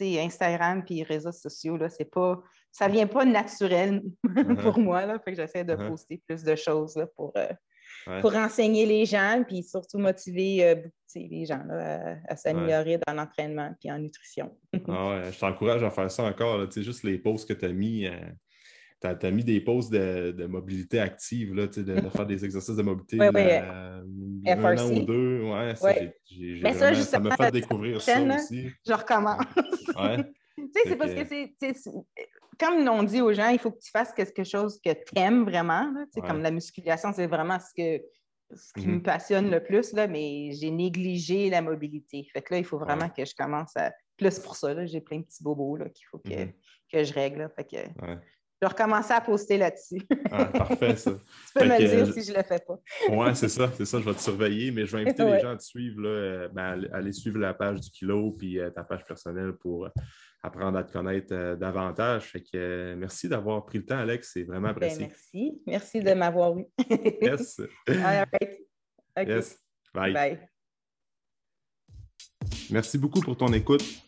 Instagram et les réseaux sociaux, là, c'est pas. Ça vient pas naturel <laughs> uh-huh. pour moi. Là, fait que j'essaie de uh-huh. poster plus de choses là, pour, euh, pour enseigner les gens puis surtout motiver euh, les gens là, à, s'améliorer dans l'entraînement et en nutrition. ah je t'encourage à faire ça encore. Juste les posts que tu as mis tu as, mis des poses de, mobilité active, là, de, de, faire des exercices de mobilité <laughs> oui. un an ou deux. Ouais, ça, ça, ça m'a fait découvrir ça aussi. Je recommence. Ouais. <laughs> tu sais, c'est parce que c'est. Comme on dit aux gens, il faut que tu fasses quelque chose que tu aimes vraiment. Là, Comme la musculation, c'est vraiment ce, que, ce qui me mm-hmm. passionne le plus, là, mais j'ai négligé la mobilité. Fait que là, il faut vraiment que je commence à. Plus pour ça, j'ai plein de petits bobos qu'il faut que, mm-hmm. que je règle. Fait que, je vais recommencer à poster là-dessus. ah, parfait, ça. <laughs> tu peux me le dire si je ne le fais pas. oui, c'est ça, c'est ça. Je vais te surveiller, mais je vais inviter <laughs> les gens à te suivre, là, euh, ben, à aller suivre la page du kilo puis euh, ta page personnelle pour euh, apprendre à te connaître davantage. Fait que merci d'avoir pris le temps, Alex. C'est vraiment ben, apprécié. merci. Merci de m'avoir eu. <laughs> yes. All right. Yes. Bye. Bye. Merci beaucoup pour ton écoute.